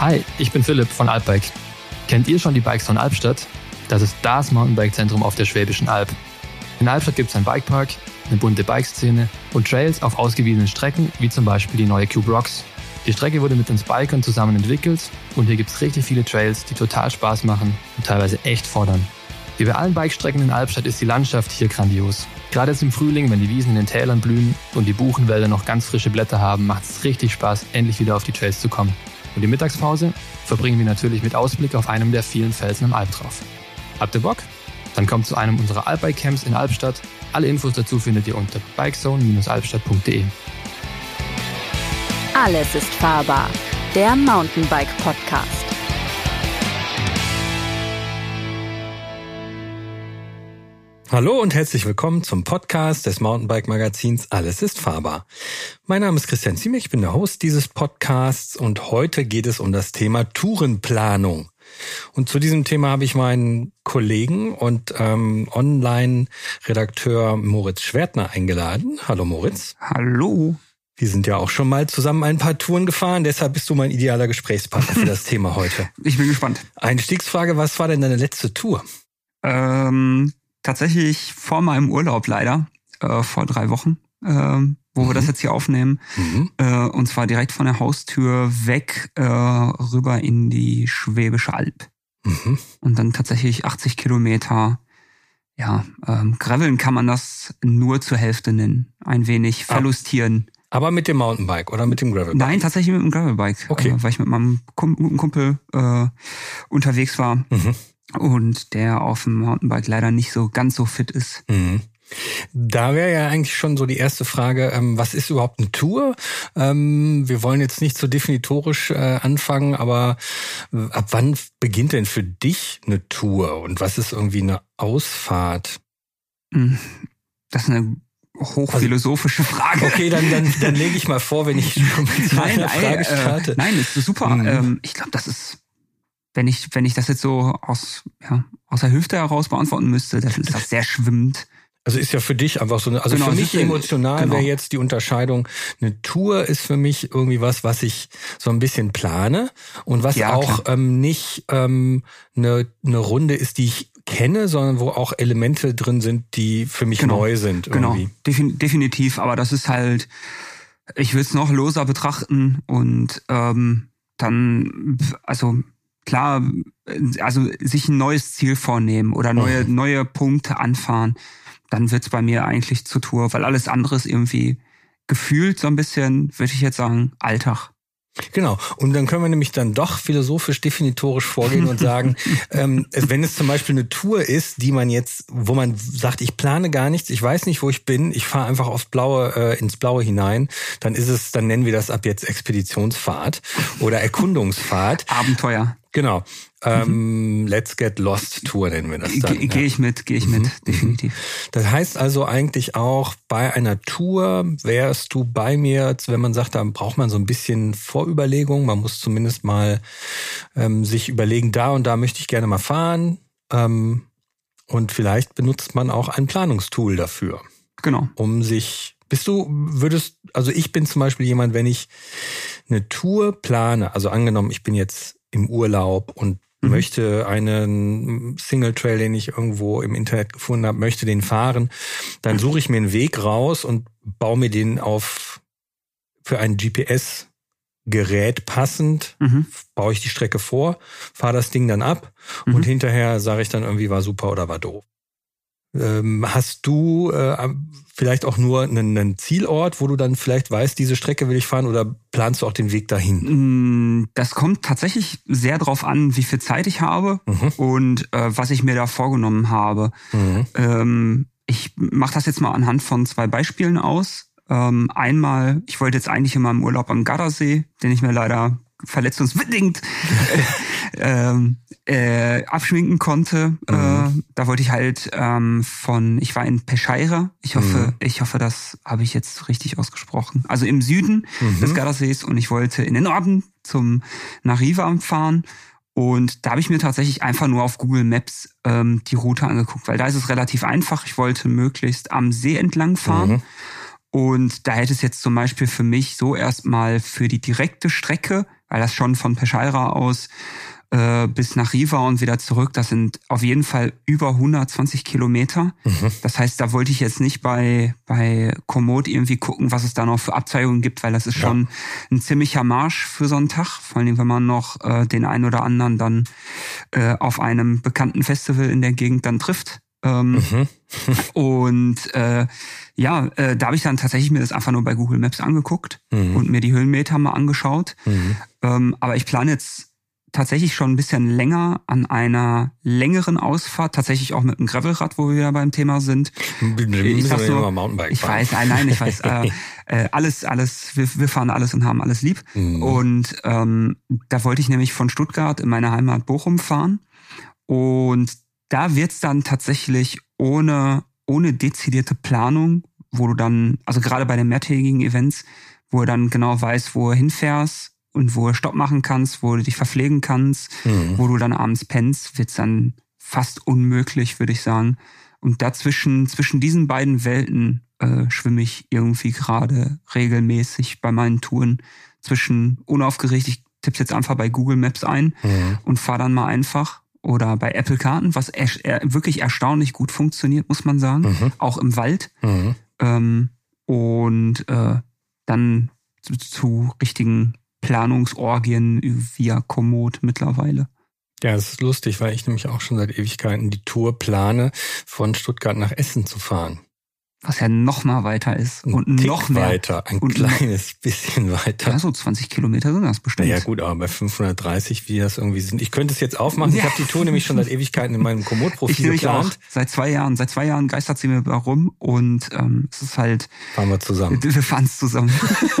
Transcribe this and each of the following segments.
Hi, ich bin Philipp von Alpbike. Kennt ihr schon die Bikes von Albstadt? Das ist das Mountainbike-Zentrum auf der Schwäbischen Alb. In Albstadt gibt es einen Bikepark, eine bunte Bikeszene und Trails auf ausgewiesenen Strecken, wie zum Beispiel die neue Cube Rocks. Die Strecke wurde mit uns Bikern zusammen entwickelt und hier gibt es richtig viele Trails, die total Spaß machen und teilweise echt fordern. Wie bei allen Bikestrecken in Albstadt ist die Landschaft hier grandios. Gerade jetzt im Frühling, wenn die Wiesen in den Tälern blühen und die Buchenwälder noch ganz frische Blätter haben, macht es richtig Spaß, endlich wieder auf die Trails zu kommen. Und die Mittagspause verbringen wir natürlich mit Ausblick auf einem der vielen Felsen im Alp drauf. Habt ihr Bock? Dann kommt zu einem unserer Alpbike-Camps in Albstadt. Alle Infos dazu findet ihr unter bikezone-albstadt.de. Alles ist fahrbar. Der Mountainbike Podcast. Hallo und herzlich willkommen zum Podcast des Mountainbike-Magazins Alles ist fahrbar. Mein Name ist Christian Ziemlich, ich bin der Host dieses Podcasts und heute geht es um das Thema Tourenplanung. Und zu diesem Thema habe ich meinen Kollegen und ähm, Online-Redakteur Moritz Schwertner eingeladen. Hallo Moritz. Hallo. Wir sind ja auch schon mal zusammen ein paar Touren gefahren, deshalb bist du mein idealer Gesprächspartner für das Thema heute. Ich bin gespannt. Einstiegsfrage, was war denn deine letzte Tour? Ähm, tatsächlich vor meinem Urlaub leider, äh, vor drei Wochen, äh, wo mhm. wir das jetzt hier aufnehmen. Mhm. Äh, und zwar direkt von der Haustür weg äh, rüber in die Schwäbische Alb. Mhm. Und dann tatsächlich 80 Kilometer ja, ähm, Graveln kann man das nur zur Hälfte nennen. Ein wenig verlustieren. Aber mit dem Mountainbike oder mit dem Gravelbike? Nein, tatsächlich mit dem Gravelbike. Okay. Äh, weil ich mit meinem guten Kumpel äh, unterwegs war mhm. Und der auf dem Mountainbike leider nicht so ganz so fit ist. Mhm. Da wäre ja eigentlich schon so die erste Frage, ähm, was ist überhaupt eine Tour? Ähm, wir wollen jetzt nicht so definitorisch äh, anfangen, aber äh, ab wann beginnt denn für dich eine Tour und was ist irgendwie eine Ausfahrt? Hm, das ist eine hochphilosophische Frage. Okay, dann, dann, dann lege ich mal vor, wenn ich schon mit nein, nein, Frage äh, starte. Äh, nein, ist super. Mhm. Ähm, ich glaube, das ist, wenn ich, wenn ich das jetzt so aus, ja, aus der Hüfte heraus beantworten müsste, dann ist das sehr schwimmend. Also ist ja für dich einfach so eine, also genau, für mich emotional genau. wäre jetzt die Unterscheidung, eine Tour ist für mich irgendwie was, was ich so ein bisschen plane und was ja, auch ähm, nicht ähm, eine, eine Runde ist, die ich kenne, sondern wo auch Elemente drin sind, die für mich genau. neu sind. Irgendwie. Genau, definitiv, aber das ist halt, ich will es noch loser betrachten und ähm, dann, also klar, also sich ein neues Ziel vornehmen oder neue, mhm. neue Punkte anfahren dann wird's bei mir eigentlich zur Tour, weil alles andere ist irgendwie gefühlt so ein bisschen, würde ich jetzt sagen, Alltag. Genau. Und dann können wir nämlich dann doch philosophisch definitorisch vorgehen und sagen, ähm, wenn es zum Beispiel eine Tour ist, die man jetzt, wo man sagt, ich plane gar nichts, ich weiß nicht, wo ich bin, ich fahre einfach aufs Blaue, äh, ins Blaue hinein, dann ist es, dann nennen wir das ab jetzt Expeditionsfahrt oder Erkundungsfahrt. Abenteuer. Genau. Ähm, mhm. Let's Get Lost Tour nennen wir das dann. Gehe ich mit, gehe ich mit, mhm. definitiv. Das heißt also eigentlich auch bei einer Tour wärst du bei mir, wenn man sagt, da braucht man so ein bisschen Vorüberlegung. Man muss zumindest mal ähm, sich überlegen, da und da möchte ich gerne mal fahren. Ähm, und vielleicht benutzt man auch ein Planungstool dafür. Genau. Um sich bist du, würdest, also ich bin zum Beispiel jemand, wenn ich eine Tour plane, also angenommen, ich bin jetzt im Urlaub und mhm. möchte einen Single Trail, den ich irgendwo im Internet gefunden habe, möchte den fahren, dann suche ich mir einen Weg raus und baue mir den auf für ein GPS Gerät passend, mhm. baue ich die Strecke vor, fahre das Ding dann ab mhm. und hinterher sage ich dann irgendwie war super oder war doof. Ähm, hast du äh, vielleicht auch nur einen, einen, Zielort, wo du dann vielleicht weißt, diese Strecke will ich fahren oder planst du auch den Weg dahin? Mm, das kommt tatsächlich sehr darauf an, wie viel Zeit ich habe mhm. und äh, was ich mir da vorgenommen habe. Mhm. Ähm, ich mache das jetzt mal anhand von zwei Beispielen aus. Ähm, einmal, ich wollte jetzt eigentlich in meinem Urlaub am Gardasee, den ich mir leider verletzungsbedingt ähm, äh, abschminken konnte. Mhm. Äh, da wollte ich halt ähm, von, ich war in Pescheira. Ich hoffe, mhm. ich hoffe, das habe ich jetzt richtig ausgesprochen. Also im Süden mhm. des Gardasees und ich wollte in den Norden zum nach Riva fahren. Und da habe ich mir tatsächlich einfach nur auf Google Maps ähm, die Route angeguckt, weil da ist es relativ einfach. Ich wollte möglichst am See entlang fahren. Mhm. Und da hätte es jetzt zum Beispiel für mich so erstmal für die direkte Strecke weil das schon von Peschaira aus äh, bis nach Riva und wieder zurück, das sind auf jeden Fall über 120 Kilometer. Mhm. Das heißt, da wollte ich jetzt nicht bei, bei Komoot irgendwie gucken, was es da noch für Abzweigungen gibt, weil das ist ja. schon ein ziemlicher Marsch für so einen Tag. Vor allem, wenn man noch äh, den einen oder anderen dann äh, auf einem bekannten Festival in der Gegend dann trifft. Ähm, mhm. und äh, ja, äh, da habe ich dann tatsächlich mir das einfach nur bei Google Maps angeguckt mhm. und mir die Höhenmeter mal angeschaut. Mhm. Ähm, aber ich plane jetzt tatsächlich schon ein bisschen länger an einer längeren Ausfahrt, tatsächlich auch mit einem Gravelrad, wo wir wieder beim Thema sind. Ich, sag nur, ich weiß, nein, nein, ich weiß, äh, äh, alles, alles, wir, wir fahren alles und haben alles lieb. Mhm. Und ähm, da wollte ich nämlich von Stuttgart in meine Heimat Bochum fahren. Und da wird's dann tatsächlich ohne, ohne dezidierte Planung, wo du dann, also gerade bei den mehrtägigen Events, wo du dann genau weißt, wo du hinfährst, und wo du Stopp machen kannst, wo du dich verpflegen kannst, mhm. wo du dann abends pennst, wird's dann fast unmöglich, würde ich sagen. Und dazwischen, zwischen diesen beiden Welten äh, schwimme ich irgendwie gerade regelmäßig bei meinen Touren zwischen unaufgeregt, ich tipp's jetzt einfach bei Google Maps ein mhm. und fahre dann mal einfach oder bei Apple Karten, was er, er, wirklich erstaunlich gut funktioniert, muss man sagen, mhm. auch im Wald. Mhm. Ähm, und äh, dann zu, zu richtigen Planungsorgien via Komoot mittlerweile. Ja, das ist lustig, weil ich nämlich auch schon seit Ewigkeiten die Tour plane, von Stuttgart nach Essen zu fahren. Was ja noch mal weiter ist. Ein und noch mehr. weiter, ein und kleines bisschen weiter. Ja, so 20 Kilometer sind das bestimmt. Ja gut, aber bei 530, wie das irgendwie sind. Ich könnte es jetzt aufmachen. Ja. Ich habe die Tour nämlich schon seit Ewigkeiten in meinem Komoot-Profil geplant. Seit zwei Jahren. Seit zwei Jahren geistert sie mir rum und ähm, es ist halt... Fahren wir zusammen. Wir fahren es zusammen.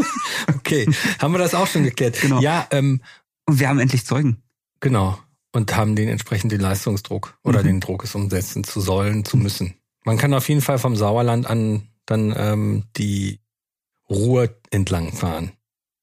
okay, haben wir das auch schon geklärt. Genau. Ja, ähm, und wir haben endlich Zeugen. Genau. Und haben den entsprechenden Leistungsdruck oder mhm. den Druck, es umsetzen zu sollen, zu müssen. Man kann auf jeden Fall vom Sauerland an dann ähm, die Ruhr entlang fahren.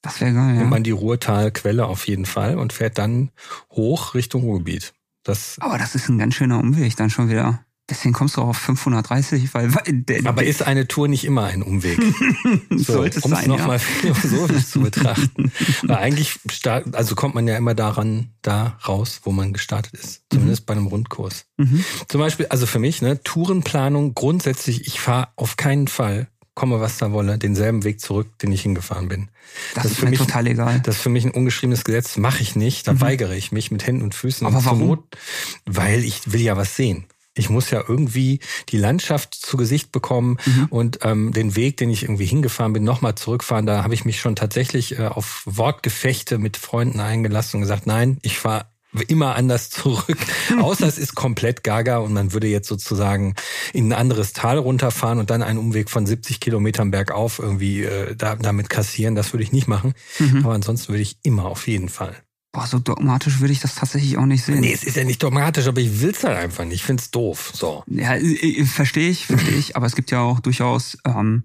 Das wäre geil, ja. Nimmt man die Ruhrtalquelle auf jeden Fall und fährt dann hoch Richtung Ruhrgebiet. Das Aber das ist ein ganz schöner Umweg dann schon wieder. Deswegen kommst du auch auf 530, weil. Der, Aber ist eine Tour nicht immer ein Umweg? so, Sollte um es nochmal philosophisch zu betrachten. Weil eigentlich start, also kommt man ja immer daran, da raus, wo man gestartet ist. Zumindest mhm. bei einem Rundkurs. Mhm. Zum Beispiel, also für mich, ne, Tourenplanung grundsätzlich, ich fahre auf keinen Fall, komme was da wolle, denselben Weg zurück, den ich hingefahren bin. Das, das ist für mich total egal. Das ist für mich ein ungeschriebenes Gesetz, mache ich nicht. Da mhm. weigere ich mich mit Händen und Füßen. Aber warum? Not, weil ich will ja was sehen ich muss ja irgendwie die Landschaft zu Gesicht bekommen mhm. und ähm, den Weg, den ich irgendwie hingefahren bin, nochmal zurückfahren. Da habe ich mich schon tatsächlich äh, auf Wortgefechte mit Freunden eingelassen und gesagt, nein, ich fahre immer anders zurück. Außer es ist komplett gaga und man würde jetzt sozusagen in ein anderes Tal runterfahren und dann einen Umweg von 70 Kilometern bergauf irgendwie äh, da, damit kassieren. Das würde ich nicht machen. Mhm. Aber ansonsten würde ich immer auf jeden Fall Boah, so dogmatisch würde ich das tatsächlich auch nicht sehen. Nee, es ist ja nicht dogmatisch, aber ich will's halt einfach nicht. Ich find's doof. So. Ja, verstehe ich, verstehe ich. Aber es gibt ja auch durchaus ähm,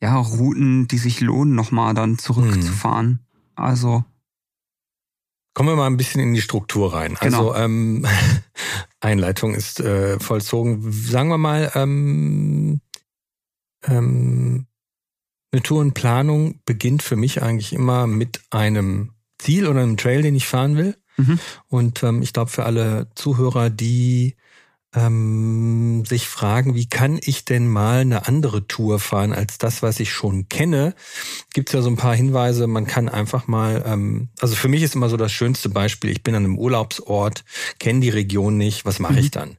ja Routen, die sich lohnen, nochmal dann zurückzufahren. Hm. Also Kommen wir mal ein bisschen in die Struktur rein. Genau. Also ähm, Einleitung ist äh, vollzogen. Sagen wir mal, ähm, ähm, eine Tourenplanung beginnt für mich eigentlich immer mit einem Ziel oder einem Trail, den ich fahren will. Mhm. Und ähm, ich glaube, für alle Zuhörer, die ähm, sich fragen, wie kann ich denn mal eine andere Tour fahren als das, was ich schon kenne, gibt es ja so ein paar Hinweise. Man kann einfach mal, ähm, also für mich ist immer so das schönste Beispiel, ich bin an einem Urlaubsort, kenne die Region nicht, was mache mhm. ich dann?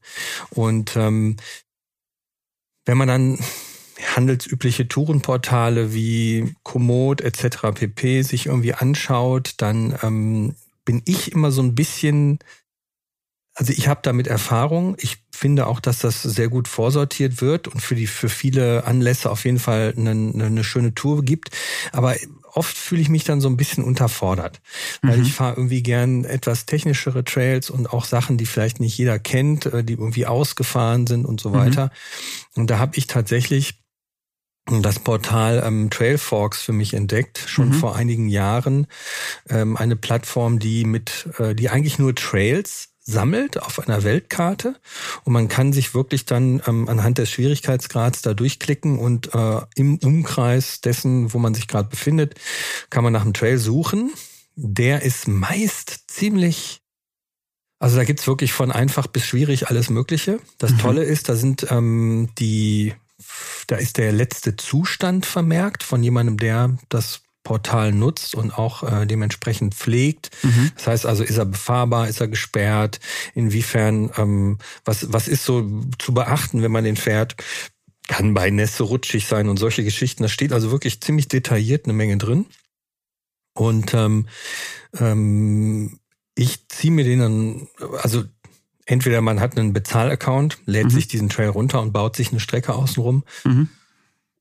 Und ähm, wenn man dann handelsübliche Tourenportale wie Komoot etc. pp. sich irgendwie anschaut, dann ähm, bin ich immer so ein bisschen, also ich habe damit Erfahrung. Ich finde auch, dass das sehr gut vorsortiert wird und für die für viele Anlässe auf jeden Fall eine, eine schöne Tour gibt. Aber oft fühle ich mich dann so ein bisschen unterfordert, weil mhm. ich fahre irgendwie gern etwas technischere Trails und auch Sachen, die vielleicht nicht jeder kennt, äh, die irgendwie ausgefahren sind und so mhm. weiter. Und da habe ich tatsächlich das Portal ähm, Trailforks für mich entdeckt, schon mhm. vor einigen Jahren. Ähm, eine Plattform, die mit, äh, die eigentlich nur Trails sammelt auf einer Weltkarte und man kann sich wirklich dann ähm, anhand des Schwierigkeitsgrads da durchklicken und äh, im Umkreis dessen, wo man sich gerade befindet, kann man nach einem Trail suchen der ist meist ziemlich also da gibt's wirklich von einfach bis schwierig alles Mögliche. Das mhm. Tolle ist, da sind ähm, die, da ist der letzte Zustand vermerkt von jemandem, der das Portal nutzt und auch äh, dementsprechend pflegt. Mhm. Das heißt also, ist er befahrbar, ist er gesperrt, inwiefern, ähm, was, was ist so zu beachten, wenn man den fährt, kann bei Nässe rutschig sein und solche Geschichten. Da steht also wirklich ziemlich detailliert eine Menge drin. Und ähm, ähm, ich ziehe mir den dann, also entweder man hat einen Bezahlaccount, lädt mhm. sich diesen Trail runter und baut sich eine Strecke außenrum. Mhm.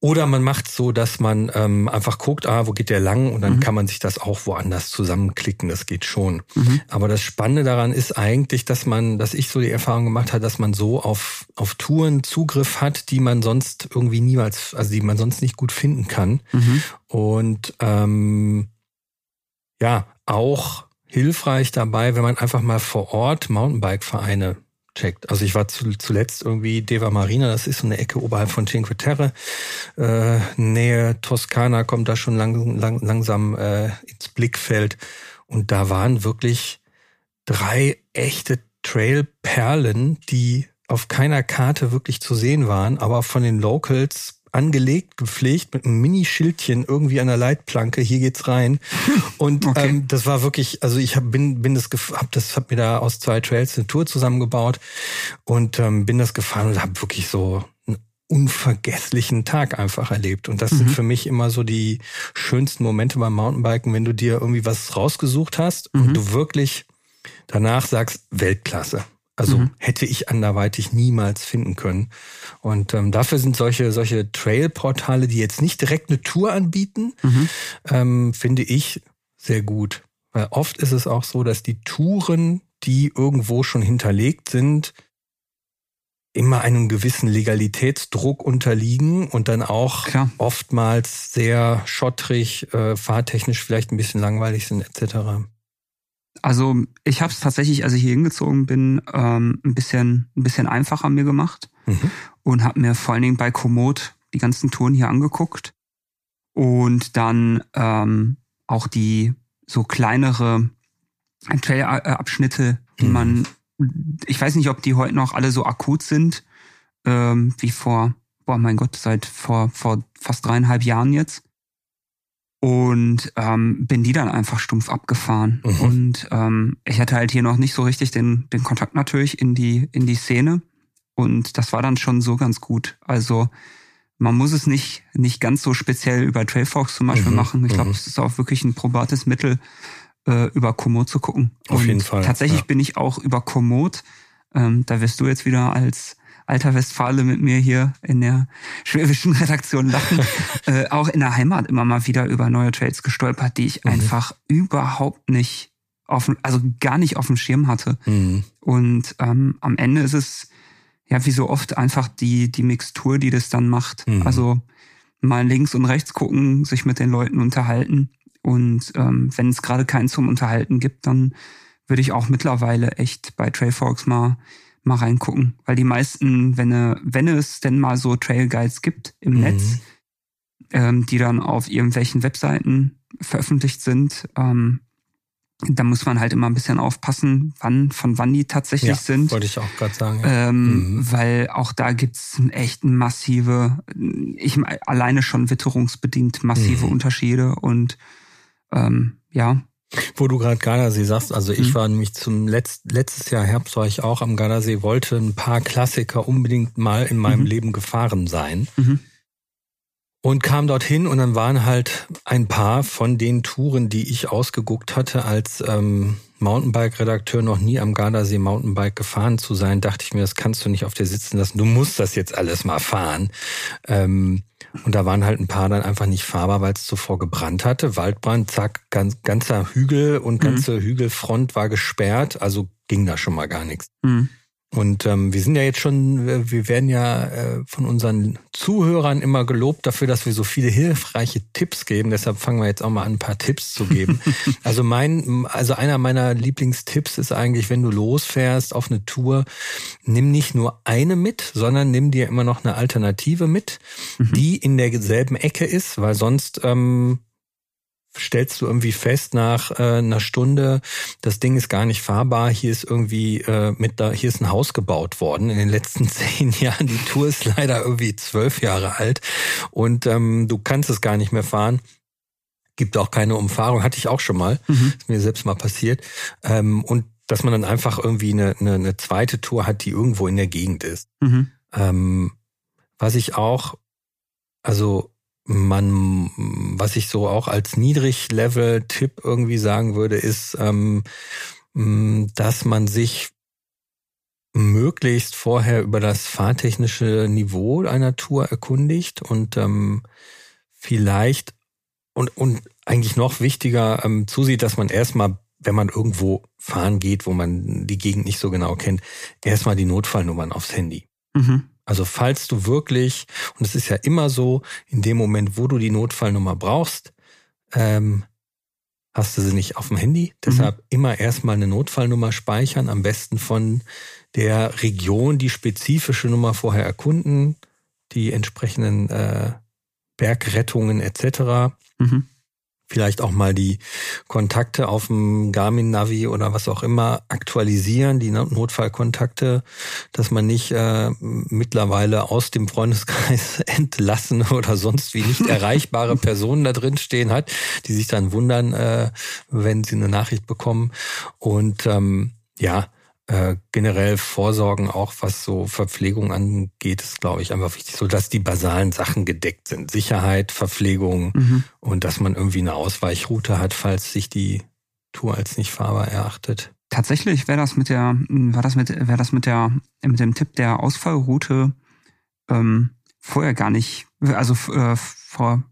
Oder man macht so, dass man ähm, einfach guckt, ah, wo geht der lang und dann mhm. kann man sich das auch woanders zusammenklicken. Das geht schon. Mhm. Aber das Spannende daran ist eigentlich, dass man, dass ich so die Erfahrung gemacht habe, dass man so auf auf Touren Zugriff hat, die man sonst irgendwie niemals, also die man sonst nicht gut finden kann. Mhm. Und ähm, ja, auch hilfreich dabei, wenn man einfach mal vor Ort Mountainbike-Vereine checkt. Also ich war zu, zuletzt irgendwie Deva Marina, das ist so eine Ecke oberhalb von Cinque Terre, äh, Nähe Toskana kommt da schon lang, lang, langsam äh, ins Blickfeld und da waren wirklich drei echte Trailperlen, die auf keiner Karte wirklich zu sehen waren, aber von den Locals angelegt, gepflegt mit einem Mini-Schildchen irgendwie an der Leitplanke. Hier geht's rein. Und okay. ähm, das war wirklich, also ich hab, bin, bin das, hab das, hab mir da aus zwei Trails eine Tour zusammengebaut und ähm, bin das gefahren und habe wirklich so einen unvergesslichen Tag einfach erlebt. Und das mhm. sind für mich immer so die schönsten Momente beim Mountainbiken, wenn du dir irgendwie was rausgesucht hast mhm. und du wirklich danach sagst Weltklasse. Also mhm. hätte ich anderweitig niemals finden können. Und ähm, dafür sind solche, solche Trail-Portale, die jetzt nicht direkt eine Tour anbieten, mhm. ähm, finde ich sehr gut. Weil oft ist es auch so, dass die Touren, die irgendwo schon hinterlegt sind, immer einem gewissen Legalitätsdruck unterliegen und dann auch Klar. oftmals sehr schottrig, äh, fahrtechnisch vielleicht ein bisschen langweilig sind etc. Also ich habe es tatsächlich, als ich hier hingezogen bin, ähm, ein bisschen ein bisschen einfacher mir gemacht mhm. und habe mir vor allen Dingen bei Komoot die ganzen Touren hier angeguckt und dann ähm, auch die so kleinere Trail-Abschnitte, die mhm. man, ich weiß nicht, ob die heute noch alle so akut sind ähm, wie vor, boah mein Gott, seit vor vor fast dreieinhalb Jahren jetzt und ähm, bin die dann einfach stumpf abgefahren. Mhm. Und ähm, ich hatte halt hier noch nicht so richtig den, den Kontakt natürlich in die, in die Szene. Und das war dann schon so ganz gut. Also man muss es nicht, nicht ganz so speziell über Trailfox zum Beispiel mhm. machen. Ich glaube, mhm. es ist auch wirklich ein probates Mittel, äh, über Komoot zu gucken. Auf Und jeden Fall. Tatsächlich ja. bin ich auch über Komoot, ähm, da wirst du jetzt wieder als alter Westfale mit mir hier in der schwäbischen Redaktion lachen, äh, auch in der Heimat immer mal wieder über neue Trades gestolpert, die ich mhm. einfach überhaupt nicht auf, also gar nicht auf dem Schirm hatte. Mhm. Und ähm, am Ende ist es ja wie so oft einfach die, die Mixtur, die das dann macht. Mhm. Also mal links und rechts gucken, sich mit den Leuten unterhalten. Und ähm, wenn es gerade keinen zum Unterhalten gibt, dann würde ich auch mittlerweile echt bei Trailforks mal mal reingucken. Weil die meisten, wenn, wenn es denn mal so Trail Guides gibt im mhm. Netz, ähm, die dann auf irgendwelchen Webseiten veröffentlicht sind, ähm, da muss man halt immer ein bisschen aufpassen, wann, von wann die tatsächlich ja, sind. Wollte ich auch gerade sagen. Ja. Ähm, mhm. Weil auch da gibt's echt massive, ich alleine schon witterungsbedingt massive mhm. Unterschiede und ähm, ja, wo du gerade Gardasee sagst, also ich mhm. war nämlich zum Letz letztes Jahr Herbst war ich auch am Gardasee, wollte ein paar Klassiker unbedingt mal in meinem mhm. Leben gefahren sein. Mhm. Und kam dorthin und dann waren halt ein paar von den Touren, die ich ausgeguckt hatte, als ähm, Mountainbike-Redakteur noch nie am Gardasee Mountainbike gefahren zu sein, dachte ich mir, das kannst du nicht auf dir sitzen lassen. Du musst das jetzt alles mal fahren. Ähm, und da waren halt ein paar dann einfach nicht fahrbar, weil es zuvor gebrannt hatte. Waldbrand, zack, ganz, ganzer Hügel und mhm. ganze mhm. Hügelfront war gesperrt. Also ging da schon mal gar nichts. Mhm. Und ähm, wir sind ja jetzt schon, wir werden ja äh, von unseren Zuhörern immer gelobt dafür, dass wir so viele hilfreiche Tipps geben. Deshalb fangen wir jetzt auch mal an, ein paar Tipps zu geben. also mein, also einer meiner Lieblingstipps ist eigentlich, wenn du losfährst auf eine Tour, nimm nicht nur eine mit, sondern nimm dir immer noch eine Alternative mit, mhm. die in derselben Ecke ist, weil sonst ähm, stellst du irgendwie fest nach äh, einer Stunde, das Ding ist gar nicht fahrbar, hier ist irgendwie äh, mit da, hier ist ein Haus gebaut worden in den letzten zehn Jahren. Die Tour ist leider irgendwie zwölf Jahre alt und ähm, du kannst es gar nicht mehr fahren. Gibt auch keine Umfahrung, hatte ich auch schon mal, mhm. ist mir selbst mal passiert. Ähm, und dass man dann einfach irgendwie eine, eine, eine zweite Tour hat, die irgendwo in der Gegend ist. Mhm. Ähm, was ich auch, also man, was ich so auch als Niedriglevel-Tipp irgendwie sagen würde, ist, ähm, dass man sich möglichst vorher über das fahrtechnische Niveau einer Tour erkundigt und ähm, vielleicht und, und eigentlich noch wichtiger ähm, zusieht, dass man erstmal, wenn man irgendwo fahren geht, wo man die Gegend nicht so genau kennt, erstmal die Notfallnummern aufs Handy. Mhm. Also falls du wirklich, und es ist ja immer so, in dem Moment, wo du die Notfallnummer brauchst, ähm, hast du sie nicht auf dem Handy. Mhm. Deshalb immer erstmal eine Notfallnummer speichern, am besten von der Region die spezifische Nummer vorher erkunden, die entsprechenden äh, Bergrettungen etc. Mhm vielleicht auch mal die Kontakte auf dem Garmin Navi oder was auch immer aktualisieren, die Notfallkontakte, dass man nicht äh, mittlerweile aus dem Freundeskreis entlassen oder sonst wie nicht erreichbare Personen da drin stehen hat, die sich dann wundern, äh, wenn sie eine Nachricht bekommen. Und ähm, ja, äh, generell Vorsorgen, auch was so Verpflegung angeht, ist, glaube ich, einfach wichtig, so dass die basalen Sachen gedeckt sind. Sicherheit, Verpflegung mhm. und dass man irgendwie eine Ausweichroute hat, falls sich die Tour als nicht fahrbar erachtet. Tatsächlich wäre das mit der, war das mit, wäre das mit der, mit dem Tipp der Ausfallroute ähm, vorher gar nicht, also äh, vor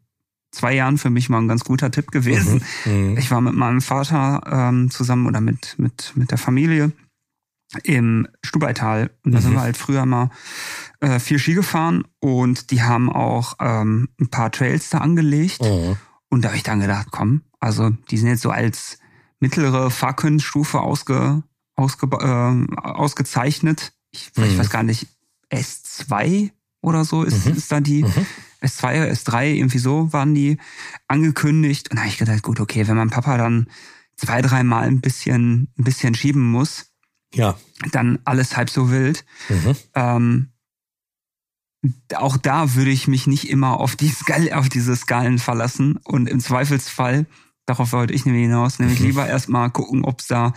zwei Jahren für mich mal ein ganz guter Tipp gewesen. Mhm. Mhm. Ich war mit meinem Vater ähm, zusammen oder mit, mit, mit der Familie im Stubaital. Und da mhm. sind wir halt früher mal äh, viel Ski gefahren und die haben auch ähm, ein paar Trails da angelegt. Mhm. Und da habe ich dann gedacht, komm, also die sind jetzt so als mittlere Fahrkünststufe ausge, ausge, äh, ausgezeichnet. Ich, mhm. ich weiß gar nicht, S2 oder so ist, mhm. ist da die. Mhm. S2 oder S3, irgendwie so waren die angekündigt. Und da habe ich gedacht, gut, okay, wenn mein Papa dann zwei, dreimal ein bisschen, ein bisschen schieben muss, ja. dann alles halb so wild. Mhm. Ähm, auch da würde ich mich nicht immer auf, die Skal auf diese Skalen verlassen und im Zweifelsfall, darauf wollte ich nämlich hinaus, nämlich mhm. lieber erstmal gucken, ob es da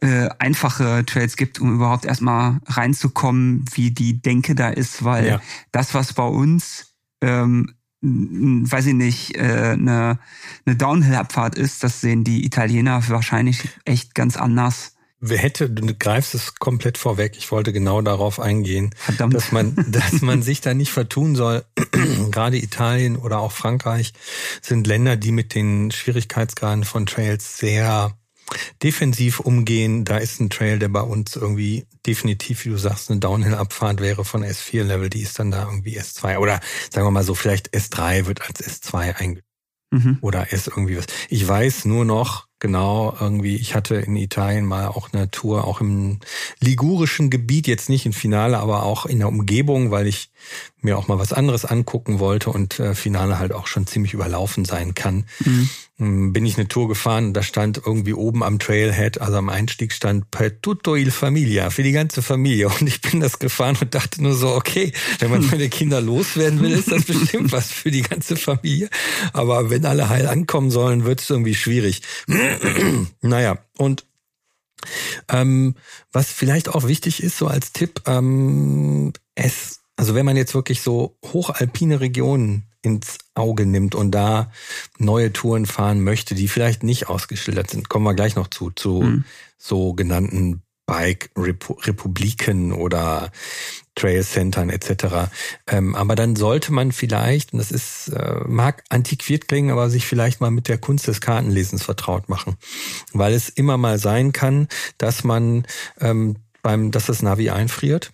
äh, einfache Trails gibt, um überhaupt erstmal reinzukommen, wie die Denke da ist, weil ja. das, was bei uns ähm, weiß ich nicht, äh, eine, eine Downhill-Abfahrt ist, das sehen die Italiener wahrscheinlich echt ganz anders. Wer hätte, du greifst es komplett vorweg. Ich wollte genau darauf eingehen, Verdammt. dass man, dass man sich da nicht vertun soll. Gerade Italien oder auch Frankreich sind Länder, die mit den Schwierigkeitsgraden von Trails sehr defensiv umgehen. Da ist ein Trail, der bei uns irgendwie definitiv, wie du sagst, eine Downhill-Abfahrt wäre von S4-Level. Die ist dann da irgendwie S2 oder sagen wir mal so, vielleicht S3 wird als S2 eingestuft. Mhm. Oder S irgendwie was. Ich weiß nur noch, Genau, irgendwie, ich hatte in Italien mal auch eine Tour, auch im ligurischen Gebiet, jetzt nicht im Finale, aber auch in der Umgebung, weil ich mir auch mal was anderes angucken wollte und äh, Finale halt auch schon ziemlich überlaufen sein kann. Mhm. Mm, bin ich eine Tour gefahren und da stand irgendwie oben am Trailhead, also am Einstieg stand per tutto il familia, für die ganze Familie. Und ich bin das gefahren und dachte nur so, okay, wenn man meine Kinder loswerden will, ist das bestimmt was für die ganze Familie. Aber wenn alle heil ankommen sollen, wird es irgendwie schwierig. naja, und ähm, was vielleicht auch wichtig ist, so als Tipp, ähm, es also wenn man jetzt wirklich so hochalpine Regionen ins Auge nimmt und da neue Touren fahren möchte, die vielleicht nicht ausgeschildert sind, kommen wir gleich noch zu, zu mhm. sogenannten Bike-Republiken oder Trail-Centern etc. Ähm, aber dann sollte man vielleicht, und das ist, äh, mag antiquiert klingen, aber sich vielleicht mal mit der Kunst des Kartenlesens vertraut machen. Weil es immer mal sein kann, dass man ähm, beim, dass das Navi einfriert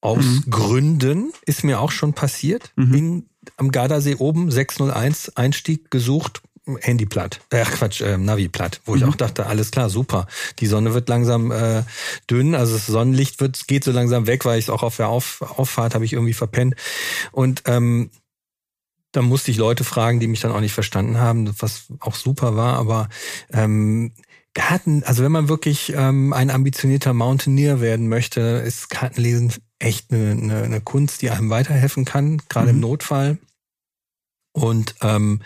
aus mhm. Gründen ist mir auch schon passiert. Mhm. In, am Gardasee oben 601 Einstieg gesucht, Handy platt. Ach äh, Quatsch, äh, Navi platt, wo mhm. ich auch dachte, alles klar, super. Die Sonne wird langsam äh, dünn, also das Sonnenlicht wird geht so langsam weg, weil ich es auch auf der auf Auffahrt habe ich irgendwie verpennt. Und ähm, da musste ich Leute fragen, die mich dann auch nicht verstanden haben, was auch super war, aber ähm, Karten, also wenn man wirklich ähm, ein ambitionierter Mountaineer werden möchte, ist Kartenlesen echt eine, eine, eine Kunst, die einem weiterhelfen kann, gerade mhm. im Notfall. Und ähm,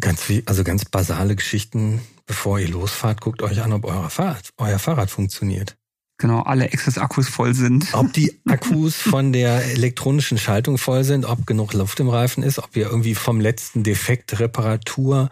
ganz viel, also ganz basale Geschichten, bevor ihr losfahrt, guckt euch an, ob euer Fahrrad, euer Fahrrad funktioniert. Genau, alle Access-Akkus voll sind. Ob die Akkus von der elektronischen Schaltung voll sind, ob genug Luft im Reifen ist, ob ihr irgendwie vom letzten Defekt Reparatur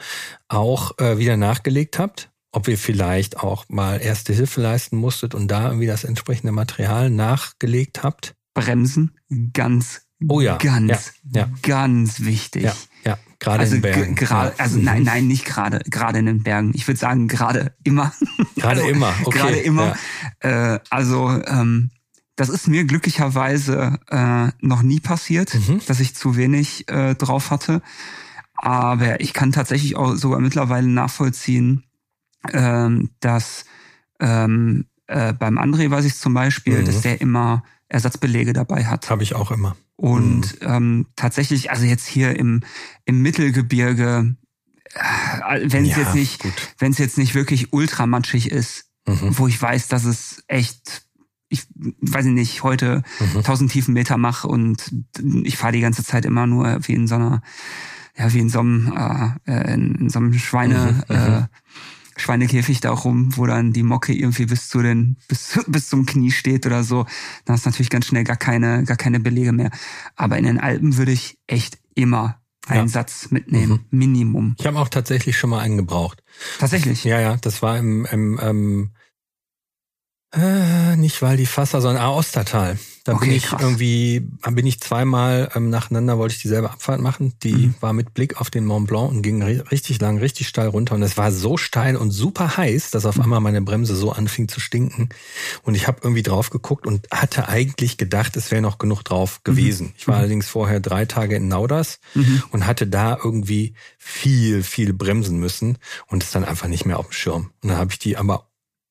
auch äh, wieder nachgelegt habt, ob ihr vielleicht auch mal erste Hilfe leisten musstet und da irgendwie das entsprechende Material nachgelegt habt. Bremsen, ganz, oh ja, ganz, ja, ja. ganz wichtig. Ja, ja. Gerade also in den Bergen. Gerade, also nein, nein, nicht gerade, gerade in den Bergen. Ich würde sagen, gerade immer. Gerade also, immer, okay. Gerade immer. Ja. Äh, also ähm, das ist mir glücklicherweise äh, noch nie passiert, mhm. dass ich zu wenig äh, drauf hatte. Aber ich kann tatsächlich auch sogar mittlerweile nachvollziehen, ähm, dass ähm, äh, beim André weiß ich zum Beispiel, mhm. dass der immer Ersatzbelege dabei hat. Habe ich auch immer. Und mhm. ähm, tatsächlich, also jetzt hier im, im Mittelgebirge, äh, wenn es ja, jetzt nicht, wenn es jetzt nicht wirklich ultramatschig ist, mhm. wo ich weiß, dass es echt, ich weiß nicht, heute mhm. 1000 Tiefenmeter mache und ich fahre die ganze Zeit immer nur wie in so einer, ja, wie in so einem, äh, in, in so einem Schweine, mhm. äh, mhm. Schweinekäfig da rum, wo dann die Mocke irgendwie bis zu den, bis, bis zum Knie steht oder so. Dann hast du natürlich ganz schnell gar keine, gar keine Belege mehr. Aber in den Alpen würde ich echt immer einen ja. Satz mitnehmen, mhm. Minimum. Ich habe auch tatsächlich schon mal einen gebraucht. Tatsächlich? Ja, ja, das war im, im ähm, äh, nicht Val di Fassa, sondern Aostatal. Da okay, bin ich krass. irgendwie, bin ich zweimal ähm, nacheinander, wollte ich dieselbe Abfahrt machen. Die mhm. war mit Blick auf den Mont Blanc und ging richtig lang, richtig steil runter. Und es war so steil und super heiß, dass auf mhm. einmal meine Bremse so anfing zu stinken. Und ich habe irgendwie drauf geguckt und hatte eigentlich gedacht, es wäre noch genug drauf mhm. gewesen. Mhm. Ich war allerdings vorher drei Tage in Nauders mhm. und hatte da irgendwie viel, viel bremsen müssen und es dann einfach nicht mehr auf dem Schirm. Und dann habe ich die aber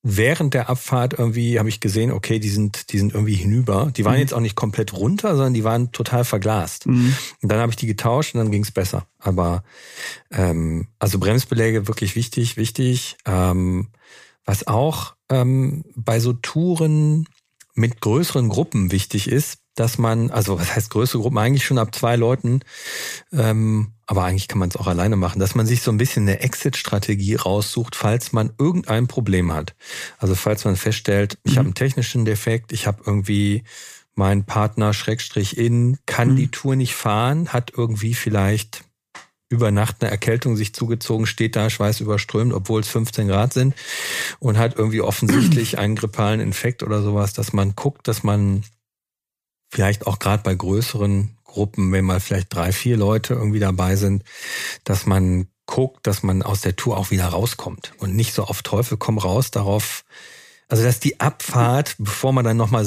während der Abfahrt irgendwie habe ich gesehen, okay, die sind, die sind irgendwie hinüber. Die waren mhm. jetzt auch nicht komplett runter, sondern die waren total verglast. Mhm. Und dann habe ich die getauscht und dann ging es besser. Aber ähm, also Bremsbeläge wirklich wichtig, wichtig. Ähm, was auch ähm, bei so Touren mit größeren Gruppen wichtig ist, dass man, also was heißt größere Gruppen, eigentlich schon ab zwei Leuten, ähm, aber eigentlich kann man es auch alleine machen, dass man sich so ein bisschen eine Exit-Strategie raussucht, falls man irgendein Problem hat. Also falls man feststellt, ich mhm. habe einen technischen Defekt, ich habe irgendwie mein Partner Schrägstrich in, kann mhm. die Tour nicht fahren, hat irgendwie vielleicht über Nacht eine Erkältung sich zugezogen, steht da Schweiß überströmt, obwohl es 15 Grad sind und hat irgendwie offensichtlich einen grippalen Infekt oder sowas, dass man guckt, dass man vielleicht auch gerade bei größeren Gruppen, wenn mal vielleicht drei, vier Leute irgendwie dabei sind, dass man guckt, dass man aus der Tour auch wieder rauskommt und nicht so auf Teufel komm raus darauf, also dass die Abfahrt, bevor man dann nochmal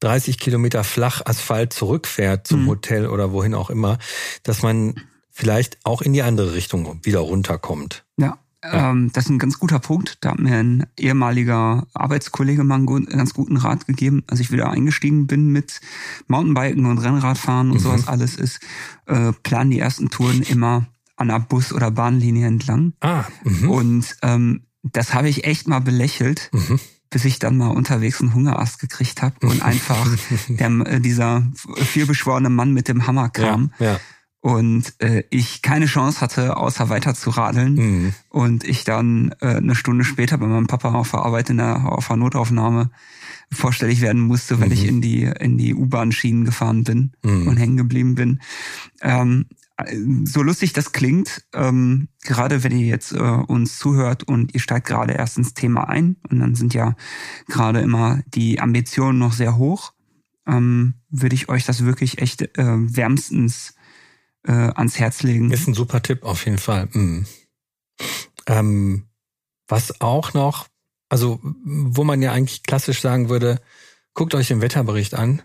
30 Kilometer flach Asphalt zurückfährt zum mhm. Hotel oder wohin auch immer, dass man vielleicht auch in die andere Richtung wieder runterkommt. Ja. Ähm, das ist ein ganz guter Punkt. Da hat mir ein ehemaliger Arbeitskollege mal einen ganz guten Rat gegeben, als ich wieder eingestiegen bin mit Mountainbiken und Rennradfahren und mhm. sowas alles ist, äh, planen die ersten Touren immer an einer Bus- oder Bahnlinie entlang. Ah, mh. und ähm, das habe ich echt mal belächelt. Mhm bis ich dann mal unterwegs einen Hungerast gekriegt habe und einfach der, äh, dieser vielbeschworene Mann mit dem Hammer kam. Ja, ja und äh, ich keine Chance hatte, außer weiter zu radeln. Mhm. Und ich dann äh, eine Stunde später bei meinem Papa auf der Arbeit in der, auf der Notaufnahme vorstellig werden musste, weil mhm. ich in die in die U-Bahn-Schienen gefahren bin mhm. und hängen geblieben bin. Ähm, so lustig das klingt, ähm, gerade wenn ihr jetzt äh, uns zuhört und ihr steigt gerade erst ins Thema ein und dann sind ja gerade immer die Ambitionen noch sehr hoch, ähm, würde ich euch das wirklich echt äh, wärmstens äh, ans Herz legen. Ist ein super Tipp auf jeden Fall. Mhm. Ähm, was auch noch, also wo man ja eigentlich klassisch sagen würde, guckt euch den Wetterbericht an.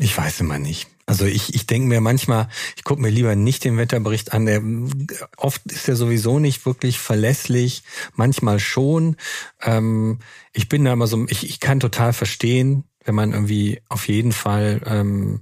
Ich weiß immer nicht. Also ich, ich denke mir manchmal, ich gucke mir lieber nicht den Wetterbericht an. Der, oft ist er sowieso nicht wirklich verlässlich, manchmal schon. Ähm, ich bin da immer so, ich, ich kann total verstehen, wenn man irgendwie auf jeden Fall ähm,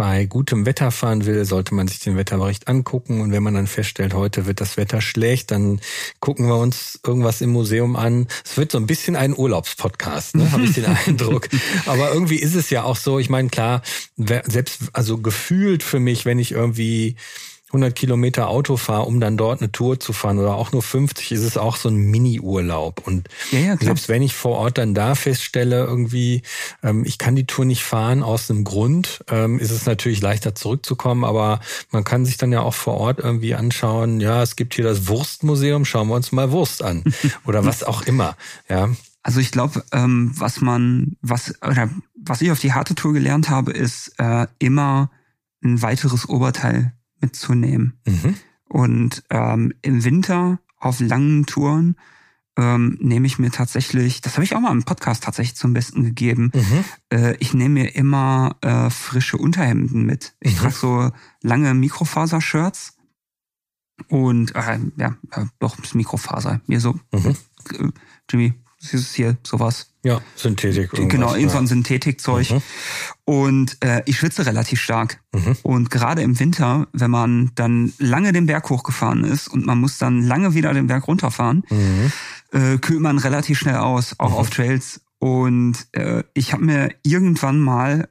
bei gutem Wetter fahren will, sollte man sich den Wetterbericht angucken. Und wenn man dann feststellt, heute wird das Wetter schlecht, dann gucken wir uns irgendwas im Museum an. Es wird so ein bisschen ein Urlaubspodcast, ne? habe ich den Eindruck. Aber irgendwie ist es ja auch so, ich meine, klar, selbst, also gefühlt für mich, wenn ich irgendwie 100 Kilometer Auto fahre, um dann dort eine Tour zu fahren oder auch nur 50, ist es auch so ein Mini-Urlaub. Und ja, ja, selbst wenn ich vor Ort dann da feststelle, irgendwie, ähm, ich kann die Tour nicht fahren aus einem Grund, ähm, ist es natürlich leichter zurückzukommen, aber man kann sich dann ja auch vor Ort irgendwie anschauen, ja, es gibt hier das Wurstmuseum, schauen wir uns mal Wurst an oder was auch immer, ja. Also ich glaube, ähm, was man, was, oder was ich auf die harte Tour gelernt habe, ist äh, immer ein weiteres Oberteil mitzunehmen. Mhm. Und ähm, im Winter auf langen Touren ähm, nehme ich mir tatsächlich, das habe ich auch mal im Podcast tatsächlich zum Besten gegeben, mhm. äh, ich nehme mir immer äh, frische Unterhemden mit. Ich mhm. trage so lange Mikrofaser-Shirts und äh, ja, doch Mikrofaser. Mir so, mhm. äh, Jimmy, ist hier sowas. Ja, Synthetik. Genau, in so ein Synthetikzeug. Mhm. Und äh, ich schwitze relativ stark. Mhm. Und gerade im Winter, wenn man dann lange den Berg hochgefahren ist und man muss dann lange wieder den Berg runterfahren, mhm. äh, kühlt man relativ schnell aus, auch mhm. auf Trails. Und äh, ich habe mir irgendwann mal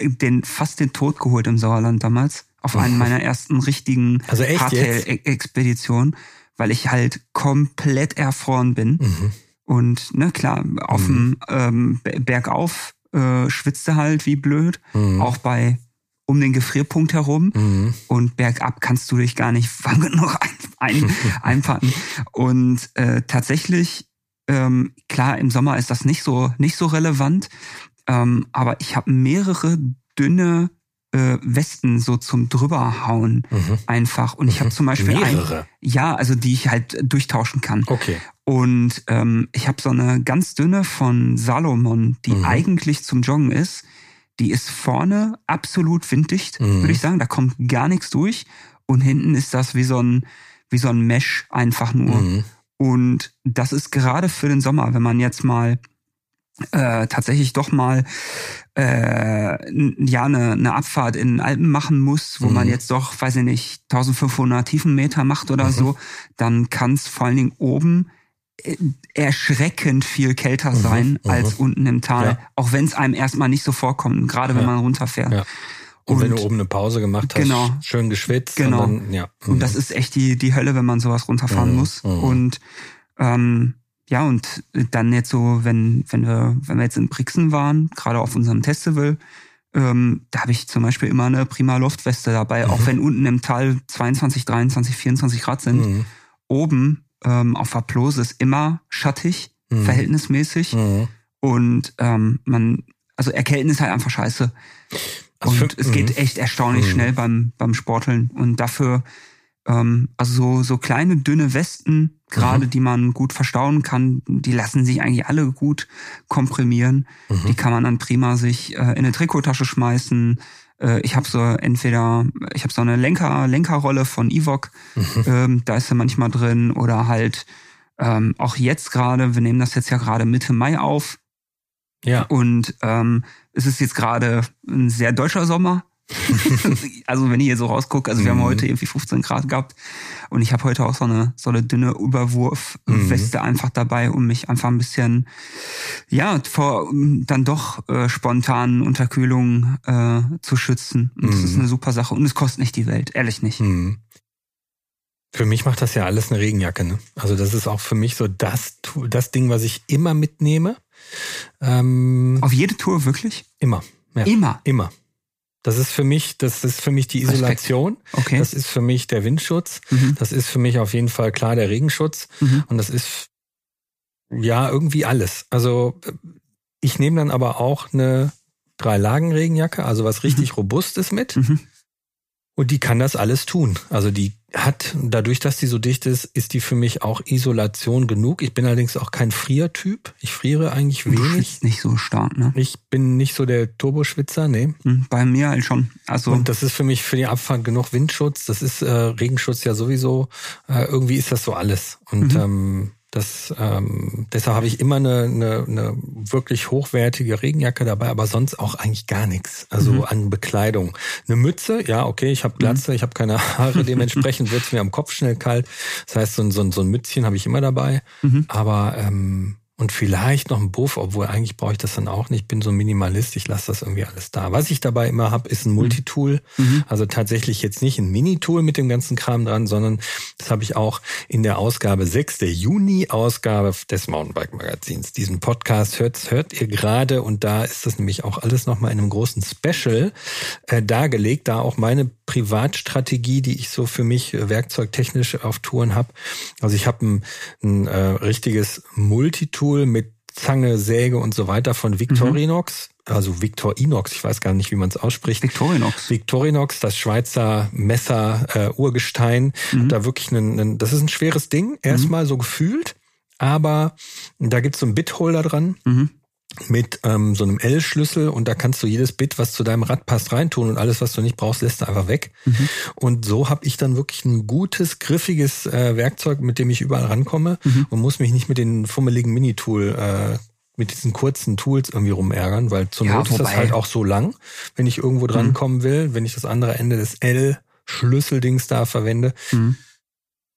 den fast den Tod geholt im Sauerland damals, auf einen meiner ersten richtigen also Hardtail-Expeditionen, weil ich halt komplett erfroren bin. Mhm und ne, klar, auf mhm. dem ähm, Bergauf äh, schwitzte halt wie blöd, mhm. auch bei um den Gefrierpunkt herum. Mhm. Und bergab kannst du dich gar nicht noch ein, ein, einpacken. Und äh, tatsächlich, ähm, klar, im Sommer ist das nicht so nicht so relevant, ähm, aber ich habe mehrere dünne äh, Westen so zum drüberhauen mhm. einfach. Und ich habe mhm. zum Beispiel mehrere. Ein, ja, also die ich halt durchtauschen kann. Okay. Und ähm, ich habe so eine ganz dünne von Salomon, die mhm. eigentlich zum Joggen ist. Die ist vorne absolut winddicht, mhm. würde ich sagen. Da kommt gar nichts durch. Und hinten ist das wie so ein wie so ein Mesh einfach nur. Mhm. Und das ist gerade für den Sommer, wenn man jetzt mal äh, tatsächlich doch mal äh, ja eine, eine Abfahrt in den Alpen machen muss, wo mhm. man jetzt doch, weiß ich nicht, 1500 Tiefenmeter macht oder mhm. so, dann kann es vor allen Dingen oben äh, erschreckend viel kälter mhm. sein mhm. als unten im Tal, ja. auch wenn es einem erstmal nicht so vorkommt, gerade wenn ja. man runterfährt. Ja. Und, und, wenn du oben eine Pause gemacht hast, genau, schön geschwitzt. Genau. Und, dann, ja. und das mhm. ist echt die, die Hölle, wenn man sowas runterfahren mhm. muss. Und ähm, ja, und dann jetzt so, wenn, wenn wir, wenn wir jetzt in Brixen waren, gerade auf unserem Festival, ähm, da habe ich zum Beispiel immer eine prima Luftweste dabei, mhm. auch wenn unten im Tal 22, 23, 24 Grad sind. Mhm. Oben ähm, auf der Plose ist immer schattig, mhm. verhältnismäßig. Mhm. Und ähm, man, also Erkälten ist halt einfach scheiße. Und für, es geht mhm. echt erstaunlich mhm. schnell beim, beim Sporteln. Und dafür ähm, also so, so kleine, dünne Westen, gerade mhm. die man gut verstauen kann, die lassen sich eigentlich alle gut komprimieren. Mhm. Die kann man dann prima sich äh, in eine Trikottasche schmeißen. Äh, ich habe so entweder, ich habe so eine Lenker, Lenkerrolle von Evok, mhm. ähm, da ist sie manchmal drin, oder halt ähm, auch jetzt gerade, wir nehmen das jetzt ja gerade Mitte Mai auf. Ja. Und ähm, es ist jetzt gerade ein sehr deutscher Sommer. also wenn ich hier so rausgucke, also wir mhm. haben heute irgendwie 15 Grad gehabt und ich habe heute auch so eine so eine dünne Überwurfweste mhm. einfach dabei, um mich einfach ein bisschen ja vor dann doch äh, spontanen Unterkühlungen äh, zu schützen. Und mhm. das ist mhm. eine super Sache und es kostet nicht die Welt, ehrlich nicht. Mhm. Für mich macht das ja alles eine Regenjacke. Ne? Also das ist auch für mich so das das Ding, was ich immer mitnehme. Ähm, Auf jede Tour wirklich? Immer. Ja. Immer. Immer. Das ist für mich, das ist für mich die Isolation. Okay. Das ist für mich der Windschutz. Mhm. Das ist für mich auf jeden Fall klar der Regenschutz. Mhm. Und das ist ja irgendwie alles. Also ich nehme dann aber auch eine Drei-Lagen-Regenjacke, also was richtig mhm. Robustes mit. Mhm. Und die kann das alles tun. Also die hat, dadurch, dass die so dicht ist, ist die für mich auch Isolation genug. Ich bin allerdings auch kein Friertyp. Ich friere eigentlich wenig. Du schwitzt nicht so stark, ne? Ich bin nicht so der Turboschwitzer, nee. Hm, bei mir halt schon. Also Und das ist für mich für die Abfahrt genug Windschutz. Das ist äh, Regenschutz ja sowieso. Äh, irgendwie ist das so alles. Und mhm. ähm, Das, ähm, deshalb habe ich immer eine, eine, eine wirklich hochwertige Regenjacke dabei, aber sonst auch eigentlich gar nichts. Also mhm. an Bekleidung. Eine Mütze, ja, okay, ich habe Glatze, mhm. ich habe keine Haare, dementsprechend wird es mir am Kopf schnell kalt. Das heißt, so ein, so ein, so ein Mützchen habe ich immer dabei. Mhm. Aber ähm, und vielleicht noch ein Buff, obwohl eigentlich brauche ich das dann auch nicht. Ich bin so Minimalist, ich lasse das irgendwie alles da. Was ich dabei immer habe, ist ein mhm. Multitool. Mhm. Also tatsächlich jetzt nicht ein Minitool mit dem ganzen Kram dran, sondern das habe ich auch in der Ausgabe 6, der Juni-Ausgabe des Mountainbike-Magazins. Diesen Podcast hört, hört ihr gerade und da ist das nämlich auch alles nochmal in einem großen Special äh, dargelegt, da auch meine Privatstrategie, die ich so für mich äh, werkzeugtechnisch auf Touren habe. Also ich habe ein, ein äh, richtiges Multitool mit Zange, Säge und so weiter von Victorinox. Mhm. Also Victorinox, ich weiß gar nicht, wie man es ausspricht. Victorinox. Victorinox, das Schweizer Messer äh, Urgestein. Mhm. Da wirklich ein, ein, das ist ein schweres Ding, erstmal mhm. so gefühlt. Aber da gibt's so ein Bitholder dran. Mhm mit ähm, so einem L-Schlüssel und da kannst du jedes Bit, was zu deinem Rad passt, reintun und alles, was du nicht brauchst, lässt du einfach weg. Mhm. Und so habe ich dann wirklich ein gutes, griffiges äh, Werkzeug, mit dem ich überall rankomme mhm. und muss mich nicht mit den fummeligen Minitool äh, mit diesen kurzen Tools irgendwie rumärgern, weil zur ja, Not ist das halt auch so lang, wenn ich irgendwo drankommen mhm. will, wenn ich das andere Ende des L-Schlüsseldings da verwende. Mhm.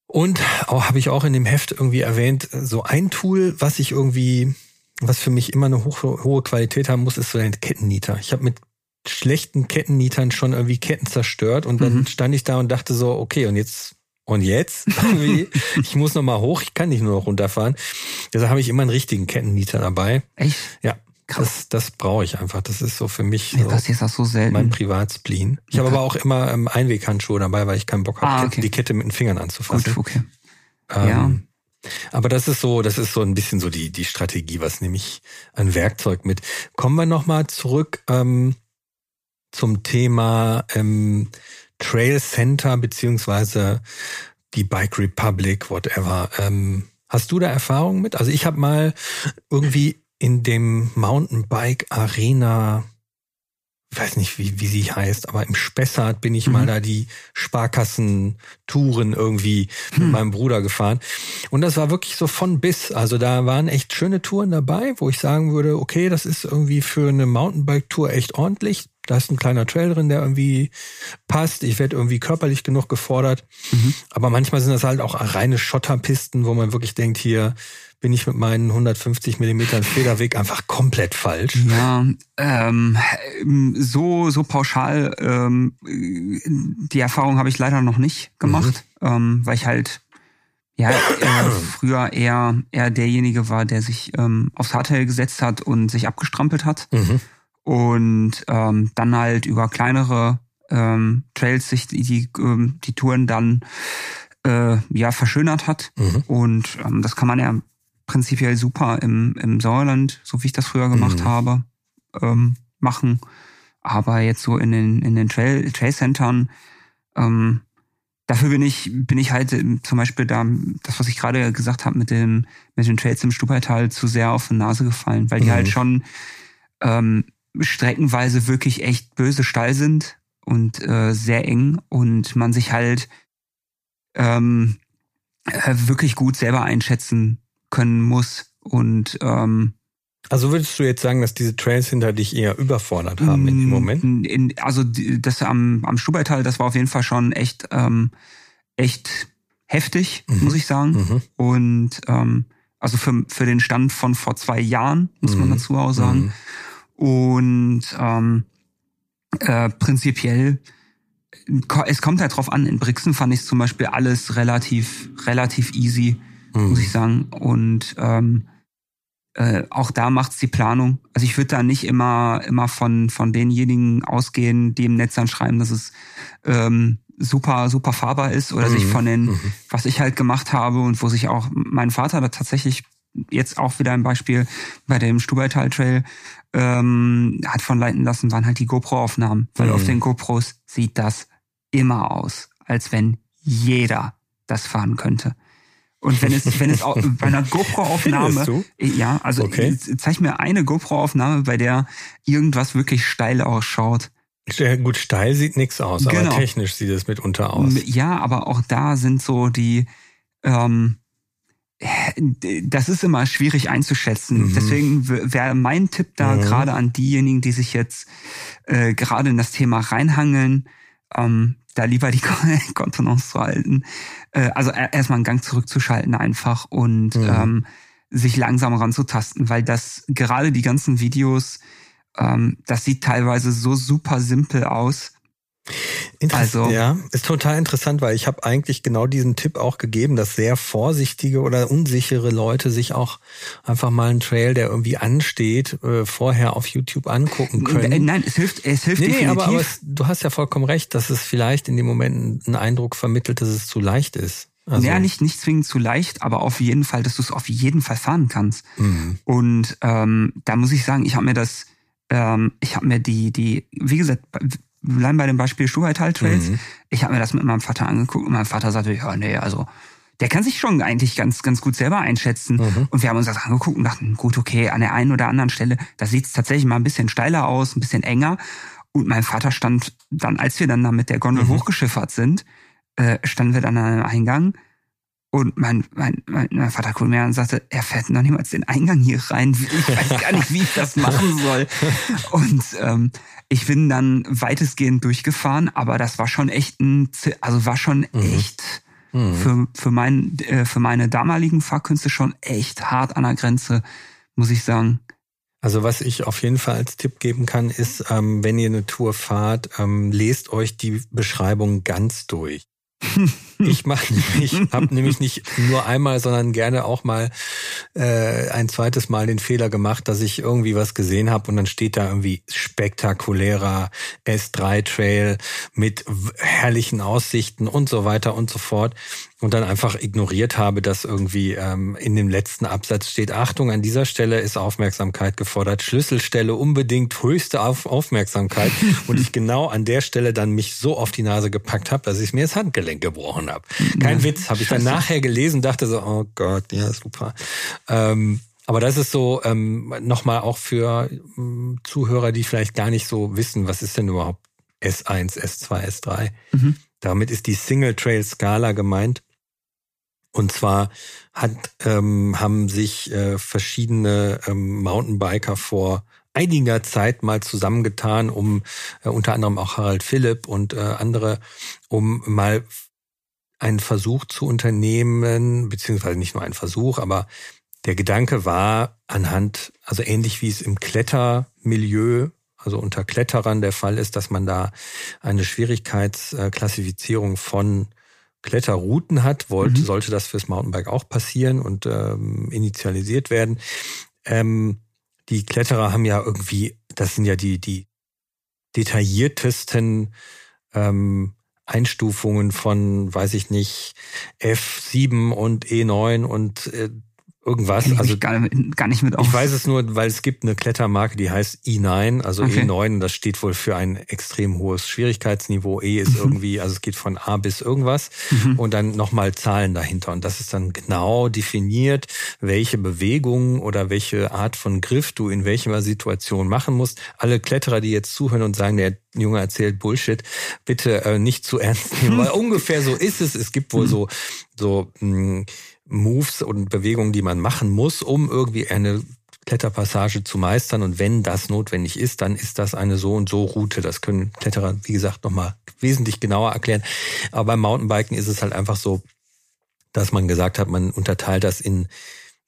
Und auch habe ich auch in dem Heft irgendwie erwähnt, so ein Tool, was ich irgendwie was für mich immer eine hohe, hohe Qualität haben muss, ist so ein Kettennieter. Ich habe mit schlechten Kettennietern schon irgendwie Ketten zerstört und dann mhm. stand ich da und dachte so, okay, und jetzt und jetzt ich muss noch mal hoch, ich kann nicht nur noch runterfahren. Deshalb habe ich immer einen richtigen Kettennieter dabei. Echt? Ja. Das, das brauche ich einfach. Das ist so für mich nee, so das ist das so selten. mein Privatspleen. Ich habe aber auch immer ähm, Einweghandschuhe dabei, weil ich keinen Bock habe, ah, okay. die Kette mit den Fingern anzufassen. Gut, okay. Ähm, ja. Aber das ist so, das ist so ein bisschen so die, die Strategie, was nehme ich an Werkzeug mit. Kommen wir nochmal zurück ähm, zum Thema ähm, Trail Center beziehungsweise die Bike Republic, whatever. Ähm, hast du da Erfahrung mit? Also ich habe mal irgendwie in dem Mountainbike Arena ich weiß nicht, wie, wie sie heißt, aber im Spessart bin ich mhm. mal da die Sparkassentouren irgendwie mhm. mit meinem Bruder gefahren. Und das war wirklich so von bis. Also da waren echt schöne Touren dabei, wo ich sagen würde, okay, das ist irgendwie für eine Mountainbike-Tour echt ordentlich. Da ist ein kleiner Trail drin, der irgendwie passt. Ich werde irgendwie körperlich genug gefordert. Mhm. Aber manchmal sind das halt auch reine Schotterpisten, wo man wirklich denkt, hier, bin ich mit meinen 150 Millimetern Federweg einfach komplett falsch. Ja, ähm, so so pauschal ähm, die Erfahrung habe ich leider noch nicht gemacht, mhm. ähm, weil ich halt ja äh, früher eher eher derjenige war, der sich ähm, aufs Hardtail gesetzt hat und sich abgestrampelt hat mhm. Und ähm, dann halt über kleinere ähm, Trails sich die die, ähm, die Touren dann äh, ja verschönert hat mhm. und ähm, das kann man ja prinzipiell super im, im Sauerland, so wie ich das früher gemacht mhm. habe, ähm, machen. Aber jetzt so in den, in den Trail, Trail-Centern, ähm, dafür bin ich, bin ich halt zum Beispiel da, das, was ich gerade gesagt habe mit dem, mit den Trails im Stubaital zu sehr auf die Nase gefallen, weil die halt mhm. halt schon ähm, streckenweise wirklich echt böse Stall sind und äh, sehr eng und man sich halt ähm, äh, wirklich gut selber einschätzen können muss. Und ähm, also würdest du jetzt sagen, dass diese Trails hinter dich eher überfordert haben in dem Moment? In, also das am, am Stubaital, das war auf jeden Fall schon echt, ähm, echt heftig, mhm. muss ich sagen. Mhm. Und ähm, also für, für den Stand von vor zwei Jahren, muss mhm. man dazu auch sagen. Und ähm, äh, prinzipiell, es kommt halt drauf an, in Brixen fand ich zum Beispiel alles relativ, relativ easy mhm. muss ich sagen. Und ähm, äh, auch da macht's die Planung. Also ich würde da nicht immer immer von von denjenigen ausgehen, die im Netz dann schreiben, dass es ähm, super super fahrbar ist oder mhm. sich von den, mhm. was ich halt gemacht habe und wo sich auch mein Vater da tatsächlich jetzt auch wieder ein Beispiel bei dem Stubaital Trail ähm, hat von leiten lassen, waren halt die GoPro-Aufnahmen, weil mhm. auf den GoPros sieht das immer aus, als wenn jeder das fahren könnte. Und wenn es, wenn es auch bei einer GoPro-Aufnahme, ja, also okay. zeig mir eine GoPro-Aufnahme, bei der irgendwas wirklich steil ausschaut. Ja, gut, steil sieht nichts aus, genau. aber technisch sieht es mitunter aus. Ja, aber auch da sind so die, ähm, das ist immer schwierig einzuschätzen. Mhm. Deswegen wäre mein Tipp da mhm. gerade an diejenigen, die sich jetzt äh, gerade in das Thema reinhangeln, ähm, da lieber die Kontenance zu halten. Äh, also erstmal einen Gang zurückzuschalten einfach und mhm. ähm, sich langsam ranzutasten, weil das gerade die ganzen Videos, ähm, das sieht teilweise so super simpel aus. Also ja, ist total interessant, weil ich habe eigentlich genau diesen Tipp auch gegeben, dass sehr vorsichtige oder unsichere Leute sich auch einfach mal einen Trail, der irgendwie ansteht, äh, vorher auf YouTube angucken können. Nein, es hilft, es hilft nee, definitiv. aber, aber es, du hast ja vollkommen recht, dass es vielleicht in dem Moment einen Eindruck vermittelt, dass es zu leicht ist. Also. Ja, nicht, nicht zwingend zu leicht, aber auf jeden Fall, dass du es auf jeden Fall fahren kannst. Mhm. Und ähm, da muss ich sagen, ich habe mir das, ähm, ich habe mir die, die, wie gesagt, bleiben bei dem Beispiel Schuhhetal Trails. Mhm. Ich habe mir das mit meinem Vater angeguckt und mein Vater sagte, ja, nee, also der kann sich schon eigentlich ganz, ganz gut selber einschätzen. Mhm. Und wir haben uns das angeguckt und dachten, gut, okay, an der einen oder anderen Stelle, da sieht es tatsächlich mal ein bisschen steiler aus, ein bisschen enger. Und mein Vater stand dann, als wir dann da mit der Gondel mhm. hochgeschiffert sind, äh, standen wir dann an einem Eingang und mein, mein, mein, mein Vater guckte mir und sagte, er fährt noch niemals den Eingang hier rein. Ich weiß gar nicht, wie ich das machen soll. Und ähm, ich bin dann weitestgehend durchgefahren, aber das war schon echt ein, also war schon mhm. echt mhm. für, für, mein, äh, für meine damaligen Fahrkünste schon echt hart an der Grenze, muss ich sagen. Also was ich auf jeden Fall als Tipp geben kann, ist, ähm, wenn ihr eine Tour fahrt, ähm, lest euch die Beschreibung ganz durch. Ich mache ich habe nämlich nicht nur einmal, sondern gerne auch mal äh, ein zweites Mal den Fehler gemacht, dass ich irgendwie was gesehen habe und dann steht da irgendwie spektakulärer S3 Trail mit herrlichen Aussichten und so weiter und so fort und dann einfach ignoriert habe, dass irgendwie ähm, in dem letzten Absatz steht, Achtung, an dieser Stelle ist Aufmerksamkeit gefordert, Schlüsselstelle unbedingt höchste Auf Aufmerksamkeit und ich genau an der Stelle dann mich so auf die Nase gepackt habe, dass ich mir das Handgelenk gebrochen habe. Kein ja, Witz, habe ich dann nachher gelesen, dachte so, oh Gott, ja super. Ähm, aber das ist so ähm, nochmal auch für ähm, Zuhörer, die vielleicht gar nicht so wissen, was ist denn überhaupt S1, S2, S3. Mhm. Damit ist die Single Trail Skala gemeint. Und zwar hat, ähm, haben sich äh, verschiedene ähm, Mountainbiker vor einiger Zeit mal zusammengetan, um äh, unter anderem auch Harald Philipp und äh, andere, um mal einen Versuch zu unternehmen, beziehungsweise nicht nur einen Versuch, aber der Gedanke war anhand, also ähnlich wie es im Klettermilieu, also unter Kletterern der Fall ist, dass man da eine Schwierigkeitsklassifizierung von Kletterrouten hat, wollte, mhm. sollte das fürs Mountainbike auch passieren und ähm, initialisiert werden. Ähm, die Kletterer haben ja irgendwie, das sind ja die, die detailliertesten ähm, Einstufungen von, weiß ich nicht, F7 und E9 und äh, irgendwas. also gar, gar, nicht mit auf. Ich weiß es nur, weil es gibt eine Klettermarke, die heißt E9, also okay. E9, das steht wohl für ein extrem hohes Schwierigkeitsniveau. E ist mhm. irgendwie, also es geht von A bis irgendwas mhm. und dann nochmal Zahlen dahinter. Und das ist dann genau definiert, welche Bewegungen oder welche Art von Griff du in welcher Situation machen musst. Alle Kletterer, die jetzt zuhören und sagen, der Junge erzählt Bullshit, bitte äh, nicht zu ernst nehmen, weil ungefähr so ist es. Es gibt wohl mhm. so, so mh, hm, Moves und Bewegungen, die man machen muss, um irgendwie eine Kletterpassage zu meistern. Und wenn das notwendig ist, dann ist das eine so und so Route. Das können Kletterer, wie gesagt, nochmal wesentlich genauer erklären. Aber beim Mountainbiken ist es halt einfach so, dass man gesagt hat, man unterteilt das in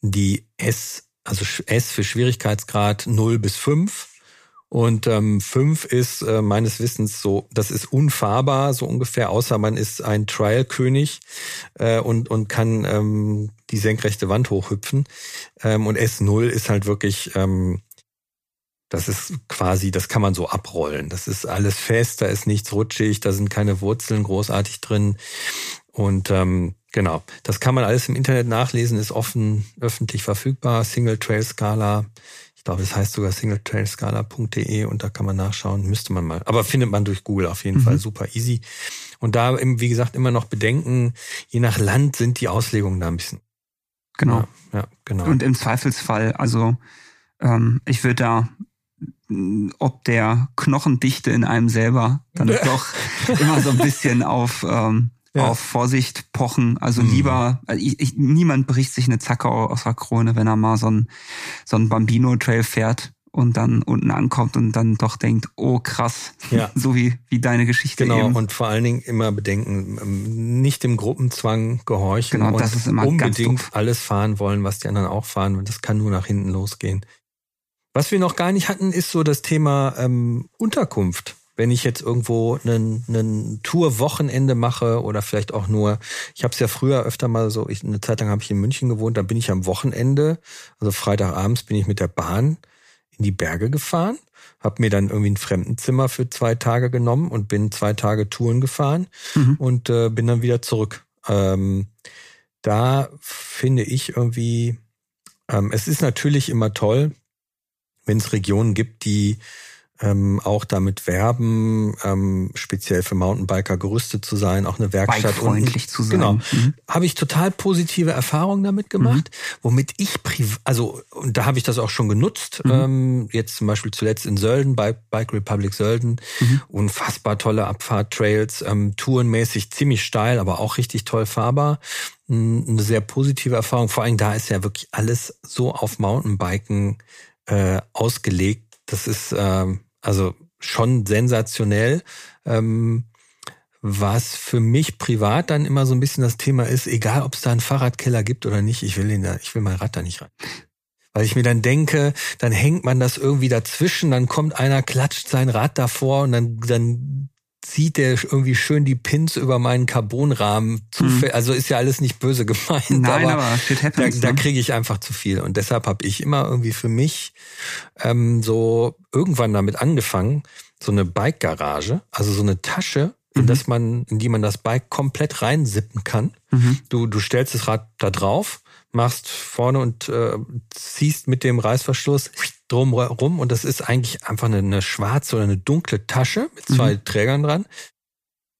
die S, also S für Schwierigkeitsgrad 0 bis 5 und ähm, fünf ist äh, meines Wissens so, das ist unfahrbar, so ungefähr, außer man ist ein Trial-König äh, und, und kann ähm, die senkrechte Wand hochhüpfen. Ähm, und S0 ist halt wirklich, ähm, das ist quasi, das kann man so abrollen. Das ist alles fest, da ist nichts rutschig, da sind keine Wurzeln großartig drin. Und ähm, genau, das kann man alles im Internet nachlesen, ist offen, öffentlich verfügbar. Single Skala glaube, es heißt sogar singletrailscala.de und da kann man nachschauen, müsste man mal. Aber findet man durch Google auf jeden mhm. Fall super easy. Und da, wie gesagt, immer noch bedenken, je nach Land sind die Auslegungen da ein bisschen. Genau. Ja, ja genau. Und im Zweifelsfall, also ähm, ich würde da ob der Knochendichte in einem selber dann doch immer so ein bisschen auf ähm, ja. auf Vorsicht pochen. Also mhm. lieber, also ich, ich, niemand bricht sich eine Zacke aus der Krone, wenn er mal so ein, so ein Bambino-Trail fährt und dann unten ankommt und dann doch denkt, oh krass, ja. so wie, wie deine Geschichte genau, eben. und vor allen Dingen immer bedenken, ähm, nicht dem Gruppenzwang gehorchen genau, das ist immer unbedingt alles fahren wollen, was die anderen auch fahren und das kann nur nach hinten losgehen. Was wir noch gar nicht hatten, ist so das Thema ähm, Unterkunft wenn ich jetzt irgendwo einen, Tour-Wochenende mache oder vielleicht auch nur, ich habe es ja früher öfter mal so, ich, eine Zeit lang habe ich in München gewohnt, da bin ich am Wochenende, also Freitagabends bin ich mit der Bahn in die Berge gefahren, habe mir dann irgendwie ein Fremdenzimmer für zwei Tage genommen und bin zwei Tage Touren gefahren mhm. und äh, bin dann wieder zurück. Ähm, da finde ich irgendwie, ähm, es ist natürlich immer toll, wenn es Regionen gibt, die ähm, auch damit werben, ähm, speziell für Mountainbiker gerüstet zu sein, auch eine Werkstatt und zu sein. Genau, mhm. habe ich total positive Erfahrungen damit gemacht, mhm. womit ich privat, also und da habe ich das auch schon genutzt. Mhm. Ähm, jetzt zum Beispiel zuletzt in Sölden bei Bike Republic Sölden, mhm. unfassbar tolle Abfahrttrails, ähm, tourenmäßig ziemlich steil, aber auch richtig toll fahrbar. Eine sehr positive Erfahrung. Vor allem da ist ja wirklich alles so auf Mountainbiken äh, ausgelegt. Das ist ähm, also schon sensationell. Ähm, was für mich privat dann immer so ein bisschen das Thema ist, egal ob es da einen Fahrradkeller gibt oder nicht, ich will ihn da, ich will mein Rad da nicht rein. Weil ich mir dann denke, dann hängt man das irgendwie dazwischen, dann kommt einer, klatscht sein Rad davor und dann, dann zieht der irgendwie schön die Pins über meinen Carbonrahmen. Mhm. Also ist ja alles nicht böse gemeint. Nein, aber, aber shit happens, da, da ne? kriege ich einfach zu viel. Und deshalb habe ich immer irgendwie für mich ähm, so irgendwann damit angefangen, so eine Bike-Garage, also so eine Tasche, in mhm. das man, in die man das Bike komplett reinsippen kann. Mhm. Du, du stellst das Rad da drauf, machst vorne und äh, ziehst mit dem Reißverschluss drum rum und das ist eigentlich einfach eine, eine schwarze oder eine dunkle Tasche mit zwei mhm. Trägern dran.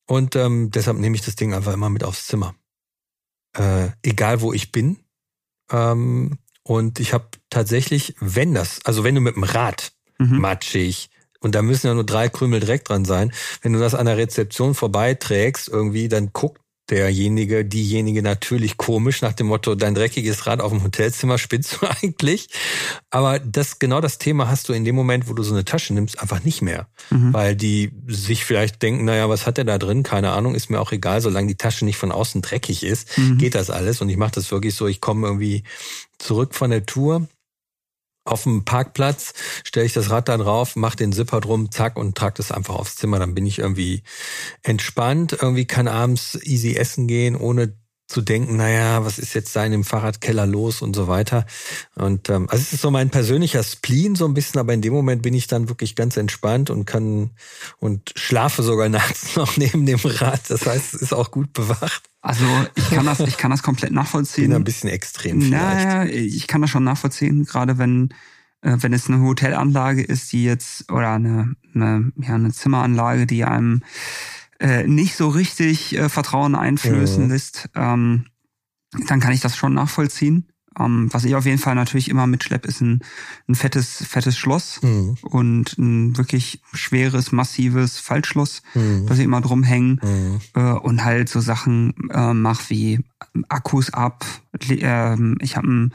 Und ähm, deshalb nehme ich das Ding einfach immer mit aufs Zimmer. Äh, egal wo ich bin. Ähm, und ich habe tatsächlich, wenn das, also wenn du mit dem Rad mhm. matschig, und da müssen ja nur drei Krümel Dreck dran sein, wenn du das an der Rezeption vorbeiträgst, irgendwie, dann guckt derjenige, diejenige natürlich komisch nach dem Motto, dein dreckiges Rad auf dem Hotelzimmer spinnst du eigentlich. Aber das, genau das Thema hast du in dem Moment, wo du so eine Tasche nimmst, einfach nicht mehr. Mhm. Weil die sich vielleicht denken, naja, was hat der da drin? Keine Ahnung, ist mir auch egal, solange die Tasche nicht von außen dreckig ist, mhm. geht das alles. Und ich mache das wirklich so, ich komme irgendwie zurück von der Tour auf dem Parkplatz, stelle ich das Rad dann drauf, mache den Zipper drum, zack und trage das einfach aufs Zimmer. Dann bin ich irgendwie entspannt, irgendwie kann abends easy essen gehen, ohne zu denken, naja, was ist jetzt da in dem Fahrradkeller los und so weiter. Und ähm, also es ist so mein persönlicher Spleen so ein bisschen, aber in dem Moment bin ich dann wirklich ganz entspannt und kann und schlafe sogar nachts noch neben dem Rad. Das heißt, es ist auch gut bewacht. Also ich kann das, ich kann das komplett nachvollziehen. Bin ein bisschen extrem vielleicht. Naja, ich kann das schon nachvollziehen, gerade wenn äh, wenn es eine Hotelanlage ist, die jetzt oder eine, eine ja eine Zimmeranlage, die einem äh, nicht so richtig äh, Vertrauen einflößen mhm. lässt, ähm, dann kann ich das schon nachvollziehen. Ähm, was ich auf jeden Fall natürlich immer mitschlepp, ist ein, ein fettes, fettes Schloss mhm. und ein wirklich schweres, massives Faltschloss, mhm. das ich immer drum hängen mhm. äh, und halt so Sachen äh, mach wie Akkus ab. Äh, ich habe ein,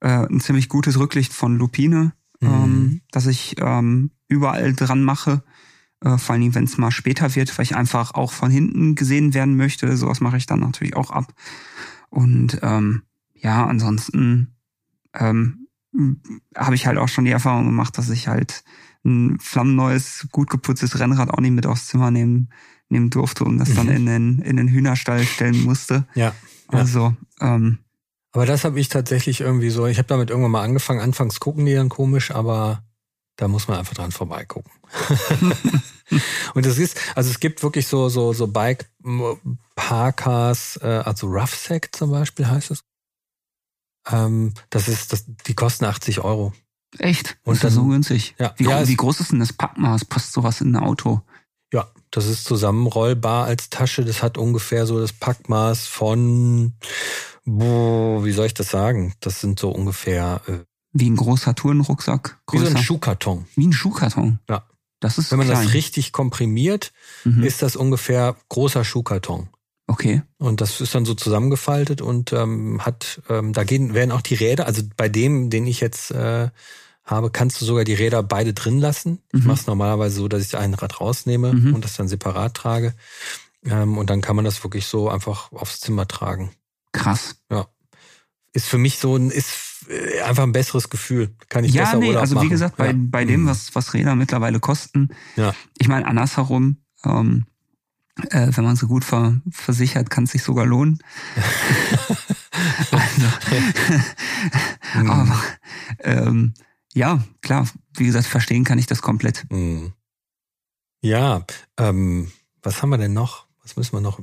ein ziemlich gutes Rücklicht von Lupine, mhm. ähm, das ich ähm, überall dran mache äh, vor allen Dingen, wenn es mal später wird, weil ich einfach auch von hinten gesehen werden möchte. Sowas mache ich dann natürlich auch ab. Und ähm, ja, ansonsten ähm, habe ich halt auch schon die Erfahrung gemacht, dass ich halt ein flammenneues, gut geputztes Rennrad auch nicht mit aufs Zimmer nehmen, nehmen durfte und das mhm. dann in den, in den Hühnerstall stellen musste. Ja. ja. Also, ähm, aber das habe ich tatsächlich irgendwie so, ich habe damit irgendwann mal angefangen, anfangs gucken die dann komisch, aber da muss man einfach dran vorbeigucken. und es ist, also es gibt wirklich so, so, so Bike Parkers, äh, also Roughsack zum Beispiel heißt es. Ähm, das ist, das, die kosten 80 Euro. Echt? Und ist das so günstig? Ja. Wie, ja, wie groß ist denn das Packmaß? Passt sowas in ein Auto? Ja, das ist zusammenrollbar als Tasche. Das hat ungefähr so das Packmaß von, boah, wie soll ich das sagen? Das sind so ungefähr äh, wie ein großer Tourenrucksack? Größer? Wie so ein Schuhkarton. Wie ein Schuhkarton? Ja. Das ist Wenn man klein. das richtig komprimiert, mhm. ist das ungefähr großer Schuhkarton. Okay. Und das ist dann so zusammengefaltet und ähm, hat, ähm, da gehen, werden auch die Räder, also bei dem, den ich jetzt äh, habe, kannst du sogar die Räder beide drin lassen. Ich Mhm. mache es normalerweise so, dass ich ein Rad rausnehme Mhm. und das dann separat trage. Ähm, und dann kann man das wirklich so einfach aufs Zimmer tragen. Krass. Ist für mich so ein, ist einfach ein besseres Gefühl. Kann ich ja, besser nee, Urlaub also machen. wie gesagt, bei, ja. bei dem, Mhm. was, was Räder mittlerweile kosten, Ja. ich meine, andersherum, ähm, äh, wenn man so gut ver, versichert, kann es sich sogar lohnen. also, Mhm. aber ähm, ja, klar, wie gesagt, verstehen kann ich das komplett. Mhm. Ja, ähm, was haben wir denn noch? Was müssen wir noch?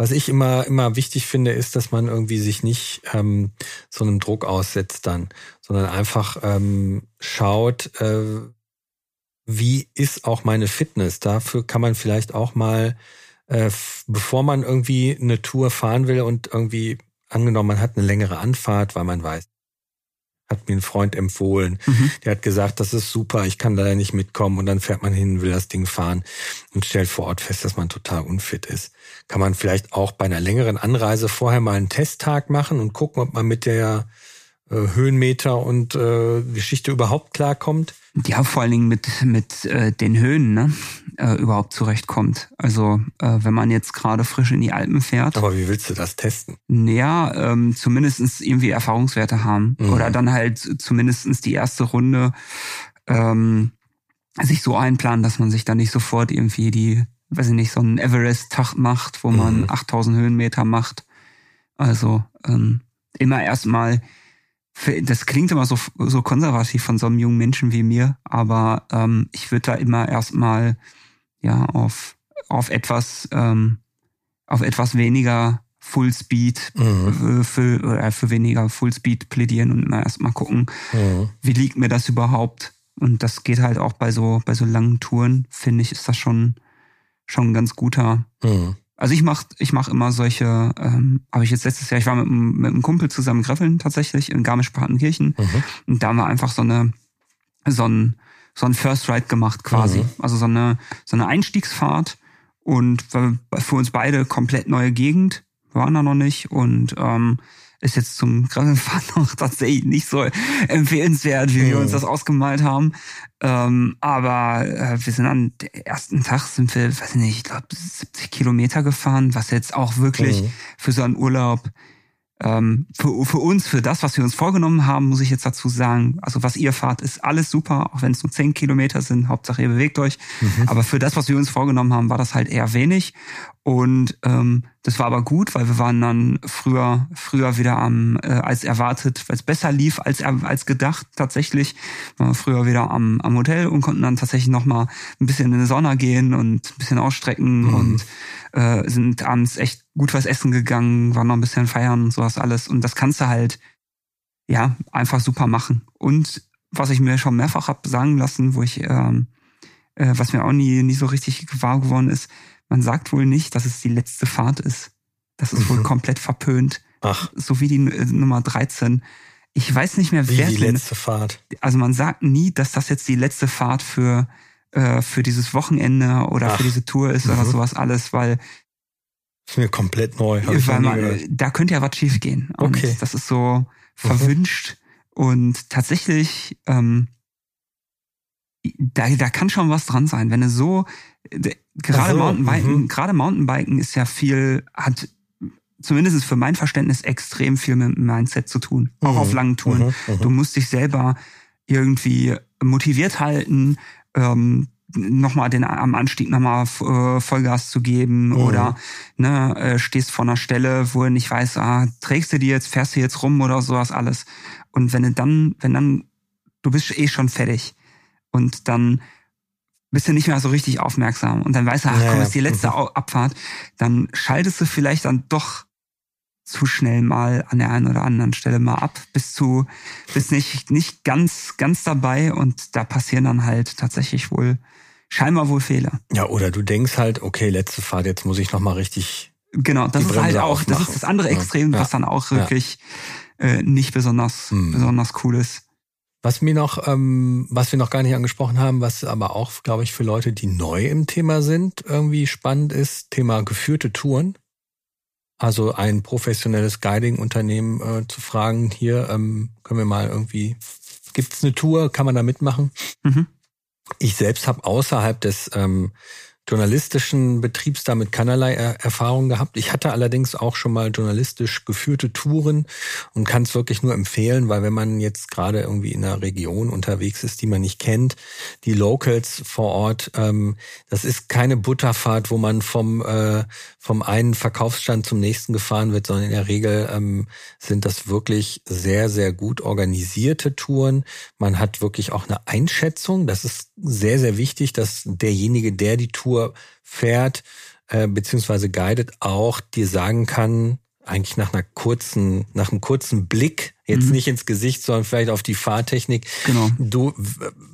Was ich immer, immer wichtig finde, ist, dass man irgendwie sich nicht ähm, so einem Druck aussetzt dann, sondern einfach ähm, schaut, äh, wie ist auch meine Fitness. Dafür kann man vielleicht auch mal, äh, bevor man irgendwie eine Tour fahren will und irgendwie angenommen, man hat eine längere Anfahrt, weil man weiß, hat mir ein Freund empfohlen, Mhm. der hat gesagt, das ist super, ich kann leider nicht mitkommen und dann fährt man hin, will das Ding fahren und stellt vor Ort fest, dass man total unfit ist. Kann man vielleicht auch bei einer längeren Anreise vorher mal einen Testtag machen und gucken, ob man mit der Höhenmeter und äh, Geschichte überhaupt klarkommt. Ja, vor allen Dingen mit, mit äh, den Höhen, ne, äh, überhaupt zurechtkommt. Also, äh, wenn man jetzt gerade frisch in die Alpen fährt, Aber wie willst du das testen? Ja, ähm, zumindestens irgendwie Erfahrungswerte haben. Mhm. Oder dann halt zumindestens die erste Runde ähm, sich so einplanen, dass man sich dann nicht sofort irgendwie die, weiß ich nicht, so einen Everest-Tag macht, wo man Mhm. 8000 Höhenmeter macht. Also ähm, immer erstmal, das klingt immer so, so konservativ von so einem jungen Menschen wie mir, aber ähm, ich würde da immer erstmal ja auf, auf etwas, ähm, auf etwas weniger Full Speed Mhm. äh, für, oder für weniger Full Speed plädieren und immer erstmal gucken, Mhm. wie liegt mir das überhaupt? Und das geht halt auch bei so, bei so langen Touren, finde ich, ist das schon, schon ein ganz guter. Mhm. Also ich mach, ich mach immer solche, ähm, habe ich jetzt letztes Jahr, ich war mit, einem- mit einem Kumpel zusammen greffeln tatsächlich in Garmisch-Partenkirchen Mhm. und da haben wir einfach so eine, so ein, so ein First Ride gemacht quasi. Mhm. Also so eine, so eine Einstiegsfahrt und für uns beide komplett neue Gegend, waren da noch nicht und ähm, ist jetzt zum Gravelfahren noch tatsächlich nicht so empfehlenswert, wie wir Mhm. uns das ausgemalt haben. Ähm, aber äh, wir sind am ersten Tag sind wir, weiß ich nicht, ich glaube 70 Kilometer gefahren, was jetzt auch wirklich Mhm. für so einen Urlaub ähm, für, für uns, für das, was wir uns vorgenommen haben, muss ich jetzt dazu sagen, also was ihr fahrt, ist alles super, auch wenn es nur 10 Kilometer sind, Hauptsache ihr bewegt euch. Mhm. Aber für das, was wir uns vorgenommen haben, war das halt eher wenig. Und ähm, das war aber gut, weil wir waren dann früher, früher wieder am, äh, als erwartet, weil es besser lief als, als gedacht tatsächlich, waren wir früher wieder am, am Hotel und konnten dann tatsächlich nochmal ein bisschen in die Sauna gehen und ein bisschen ausstrecken Mhm. und äh, sind abends echt gut was essen gegangen, waren noch ein bisschen feiern und sowas alles. Und das kannst du halt, ja, einfach super machen. Und was ich mir schon mehrfach hab sagen lassen, wo ich, ähm, äh, was mir auch nie, nie so richtig wahr geworden ist, man sagt wohl nicht, dass es die letzte Fahrt ist. Das ist wohl Mhm. komplett verpönt. Ach, So wie die äh, Nummer 13. Ich weiß nicht mehr, wie wer die letzte Fahrt. also man sagt nie, dass das jetzt die letzte Fahrt für äh, für dieses Wochenende oder Ach. für diese Tour ist oder Mhm. sowas alles, weil, Ist mir komplett neu. Hab weil man, da könnte ja was schief gehen. Und Okay. das ist so verwünscht und tatsächlich ähm, da, da kann schon was dran sein, wenn du so gerade so, Mountainbiken, mhm. gerade Mountainbiken ist ja viel hat zumindest für mein Verständnis extrem viel mit dem Mindset zu tun, auch Mhm. auf langen Touren. Mhm, mhm. Du musst dich selber irgendwie motiviert halten, ähm, nochmal den am Anstieg nochmal äh, Vollgas zu geben Mhm. oder ne, äh, stehst vor einer Stelle, wo du nicht weißt, ah, trägst du die jetzt, fährst du jetzt rum oder sowas alles. Und wenn du dann, wenn dann, du bist eh schon fertig und dann bist du nicht mehr so richtig aufmerksam und dann weißt du, ach Ja, komm, ja. ist die letzte Abfahrt, dann schaltest du vielleicht dann doch zu schnell mal an der einen oder anderen Stelle mal ab, bist du bist nicht nicht ganz ganz dabei und da passieren dann halt tatsächlich wohl scheinbar wohl Fehler. Ja, oder du denkst halt, okay, letzte Fahrt, jetzt muss ich nochmal richtig. Genau, das ist halt auch, das ist das andere Ja. Extrem, Ja. was dann auch Ja. wirklich äh, nicht besonders Hm. besonders cool ist. Was mir noch, ähm, was wir noch gar nicht angesprochen haben, was aber auch, glaube ich, für Leute, die neu im Thema sind, irgendwie spannend ist, Thema geführte Touren. Also ein professionelles Guiding-Unternehmen äh, zu fragen, hier ähm, können wir mal irgendwie, gibt's eine Tour, kann man da mitmachen? Mhm. Ich selbst habe außerhalb des ähm, journalistischen Betriebs damit keinerlei Erfahrung gehabt. Ich hatte allerdings auch schon mal journalistisch geführte Touren und kann es wirklich nur empfehlen, weil wenn man jetzt gerade irgendwie in einer Region unterwegs ist, die man nicht kennt, die Locals vor Ort, ähm, das ist keine Butterfahrt, wo man vom äh, vom einen Verkaufsstand zum nächsten gefahren wird, sondern in der Regel ähm, sind das wirklich sehr sehr gut organisierte Touren. Man hat wirklich auch eine Einschätzung. Das ist sehr sehr wichtig, dass derjenige, der die Tour Tour fährt, äh, beziehungsweise guidet, auch dir sagen kann, eigentlich nach einer kurzen, nach einem kurzen Blick, jetzt mhm. nicht ins Gesicht, sondern vielleicht auf die Fahrtechnik. Genau. Du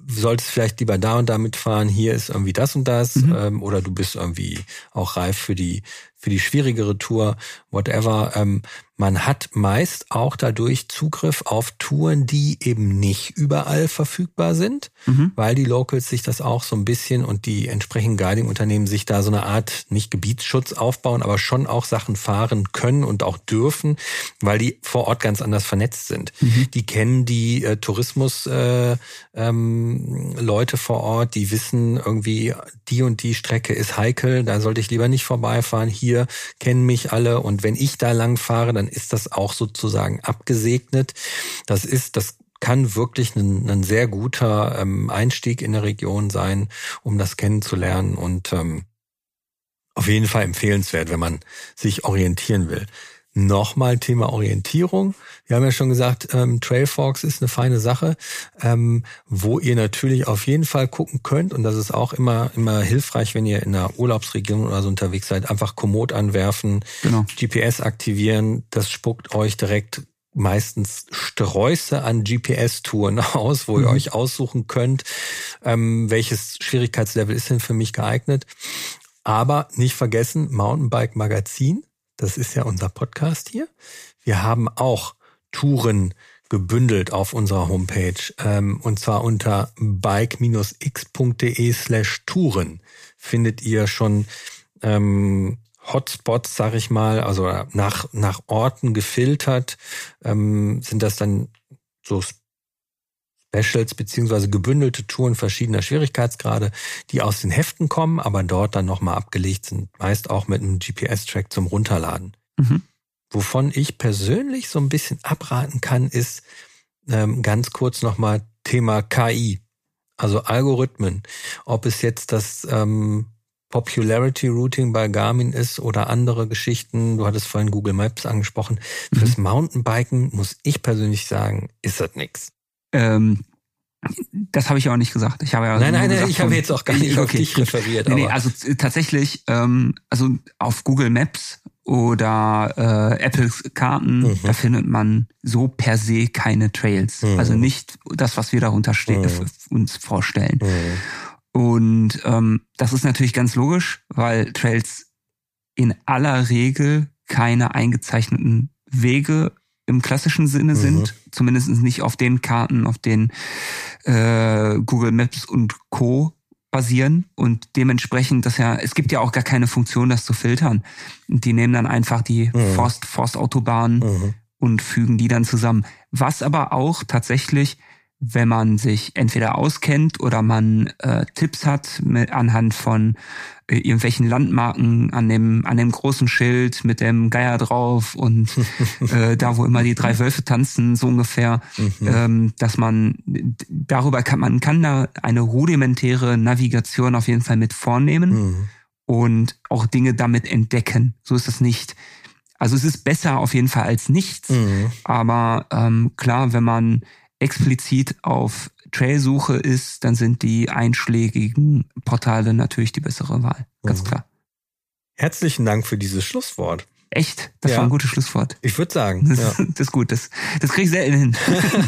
solltest vielleicht lieber da und da mitfahren, hier ist irgendwie das und das, mhm. ähm, oder du bist irgendwie auch reif für die, für die schwierigere Tour, whatever. Ähm, man hat meist auch dadurch Zugriff auf Touren, die eben nicht überall verfügbar sind, mhm. weil die Locals sich das auch so ein bisschen und die entsprechenden Guiding-Unternehmen sich da so eine Art, nicht Gebietsschutz aufbauen, aber schon auch Sachen fahren können und auch dürfen, weil die vor Ort ganz anders vernetzt sind. Mhm. Die kennen die äh, Tourismus äh, ähm, Leute vor Ort, die wissen irgendwie, die und die Strecke ist heikel, da sollte ich lieber nicht vorbeifahren. Hier kennen mich alle und wenn ich da lang fahre, dann dann ist das auch sozusagen abgesegnet. Das ist, das kann wirklich ein, ein sehr guter ähm, Einstieg in der Region sein, um das kennenzulernen und ähm, auf jeden Fall empfehlenswert, wenn man sich orientieren will. Nochmal Thema Orientierung. Wir haben ja schon gesagt, ähm, Trailforks ist eine feine Sache, ähm, wo ihr natürlich auf jeden Fall gucken könnt. Und das ist auch immer, immer hilfreich, wenn ihr in einer Urlaubsregion oder so unterwegs seid. Einfach Komoot anwerfen, genau. GPS aktivieren. Das spuckt euch direkt meistens Sträuße an GPS-Touren aus, wo mhm. ihr euch aussuchen könnt, ähm, welches Schwierigkeitslevel ist denn für mich geeignet. Aber nicht vergessen, Mountainbike Magazin das ist ja unser Podcast hier. Wir haben auch Touren gebündelt auf unserer Homepage ähm, und zwar unter bike-x.de slash Touren findet ihr schon ähm, Hotspots, sag ich mal, also nach, nach Orten gefiltert, ähm, sind das dann so Specials beziehungsweise gebündelte Touren verschiedener Schwierigkeitsgrade, die aus den Heften kommen, aber dort dann nochmal abgelegt sind, meist auch mit einem GPS-Track zum Runterladen. Mhm. Wovon ich persönlich so ein bisschen abraten kann, ist ähm, ganz kurz nochmal Thema KI, also Algorithmen. Ob es jetzt das ähm, Popularity Routing bei Garmin ist oder andere Geschichten. Du hattest vorhin Google Maps angesprochen. Mhm. Fürs Mountainbiken muss ich persönlich sagen, ist das nix. Ähm, das habe ich auch nicht gesagt. Ich habe ja nein, nein, nein, ich habe jetzt auch gar nicht okay, auf dich referiert. Nee, nee, also tatsächlich, ähm, also auf Google Maps oder äh, Apples Karten, mhm. da findet man so per se keine Trails. Mhm. Also nicht das, was wir darunter mhm. uns vorstellen. Mhm. Und ähm, das ist natürlich ganz logisch, weil Trails in aller Regel keine eingezeichneten Wege im klassischen Sinne mhm. sind, zumindest nicht auf den Karten, auf denen äh, Google Maps und Co. basieren und dementsprechend, das ja, es gibt ja auch gar keine Funktion, das zu filtern. Die nehmen dann einfach die mhm. Forst, Forstautobahnen mhm. und fügen die dann zusammen. Was aber auch tatsächlich wenn man sich entweder auskennt oder man äh, Tipps hat mit, anhand von äh, irgendwelchen Landmarken an dem an dem großen Schild mit dem Geier drauf und äh, da wo immer die drei Wölfe tanzen so ungefähr, mhm. ähm, dass man darüber kann man kann da eine rudimentäre Navigation auf jeden Fall mit vornehmen mhm. und auch Dinge damit entdecken. So ist das nicht. Also es ist besser auf jeden Fall als nichts, mhm. aber ähm, klar, wenn man explizit auf Trailsuche ist, dann sind die einschlägigen Portale natürlich die bessere Wahl. Ganz mhm. klar. Herzlichen Dank für dieses Schlusswort. Echt, das ja. war ein gutes Schlusswort. Ich würde sagen. Das, ja. das ist gut, das, das kriege ich selten hin.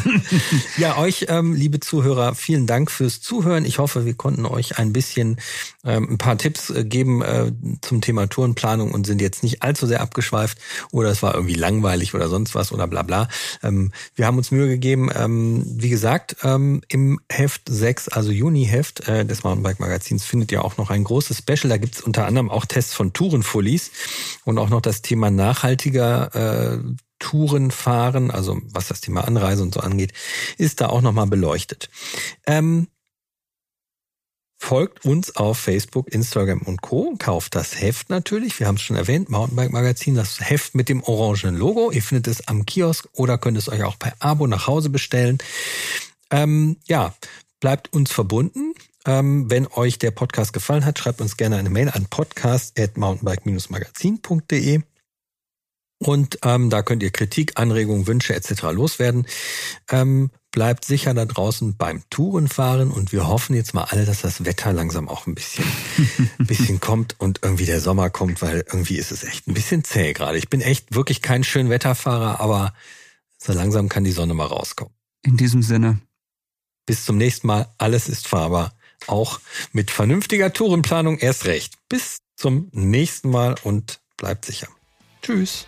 ja, euch, ähm, liebe Zuhörer, vielen Dank fürs Zuhören. Ich hoffe, wir konnten euch ein bisschen ähm, ein paar Tipps äh, geben äh, zum Thema Tourenplanung und sind jetzt nicht allzu sehr abgeschweift oder es war irgendwie langweilig oder sonst was oder bla bla. Ähm, wir haben uns Mühe gegeben, ähm, wie gesagt, ähm, im Heft 6, also Juni-Heft äh, des Mountainbike-Magazins findet ihr auch noch ein großes Special. Da gibt's unter anderem auch Tests von Tourenfullies und auch noch das Thema Thema nachhaltiger äh, Touren fahren, also was das Thema Anreise und so angeht, ist da auch nochmal beleuchtet. Ähm, folgt uns auf Facebook, Instagram und Co. Kauft das Heft natürlich. Wir haben es schon erwähnt, Mountainbike Magazin, das Heft mit dem orangenen Logo. Ihr findet es am Kiosk oder könnt es euch auch per Abo nach Hause bestellen. Ähm, ja, bleibt uns verbunden. Ähm, wenn euch der Podcast gefallen hat, schreibt uns gerne eine Mail an podcast.mountainbike-magazin.de. Und ähm, da könnt ihr Kritik, Anregungen, Wünsche etc. loswerden. Ähm, bleibt sicher da draußen beim Tourenfahren und wir hoffen jetzt mal alle, dass das Wetter langsam auch ein bisschen, ein bisschen kommt und irgendwie der Sommer kommt, weil irgendwie ist es echt ein bisschen zäh gerade. Ich bin echt wirklich kein schön Wetterfahrer, aber so langsam kann die Sonne mal rauskommen. In diesem Sinne. Bis zum nächsten Mal. Alles ist fahrbar. Auch mit vernünftiger Tourenplanung erst recht. Bis zum nächsten Mal und bleibt sicher. Tschüss.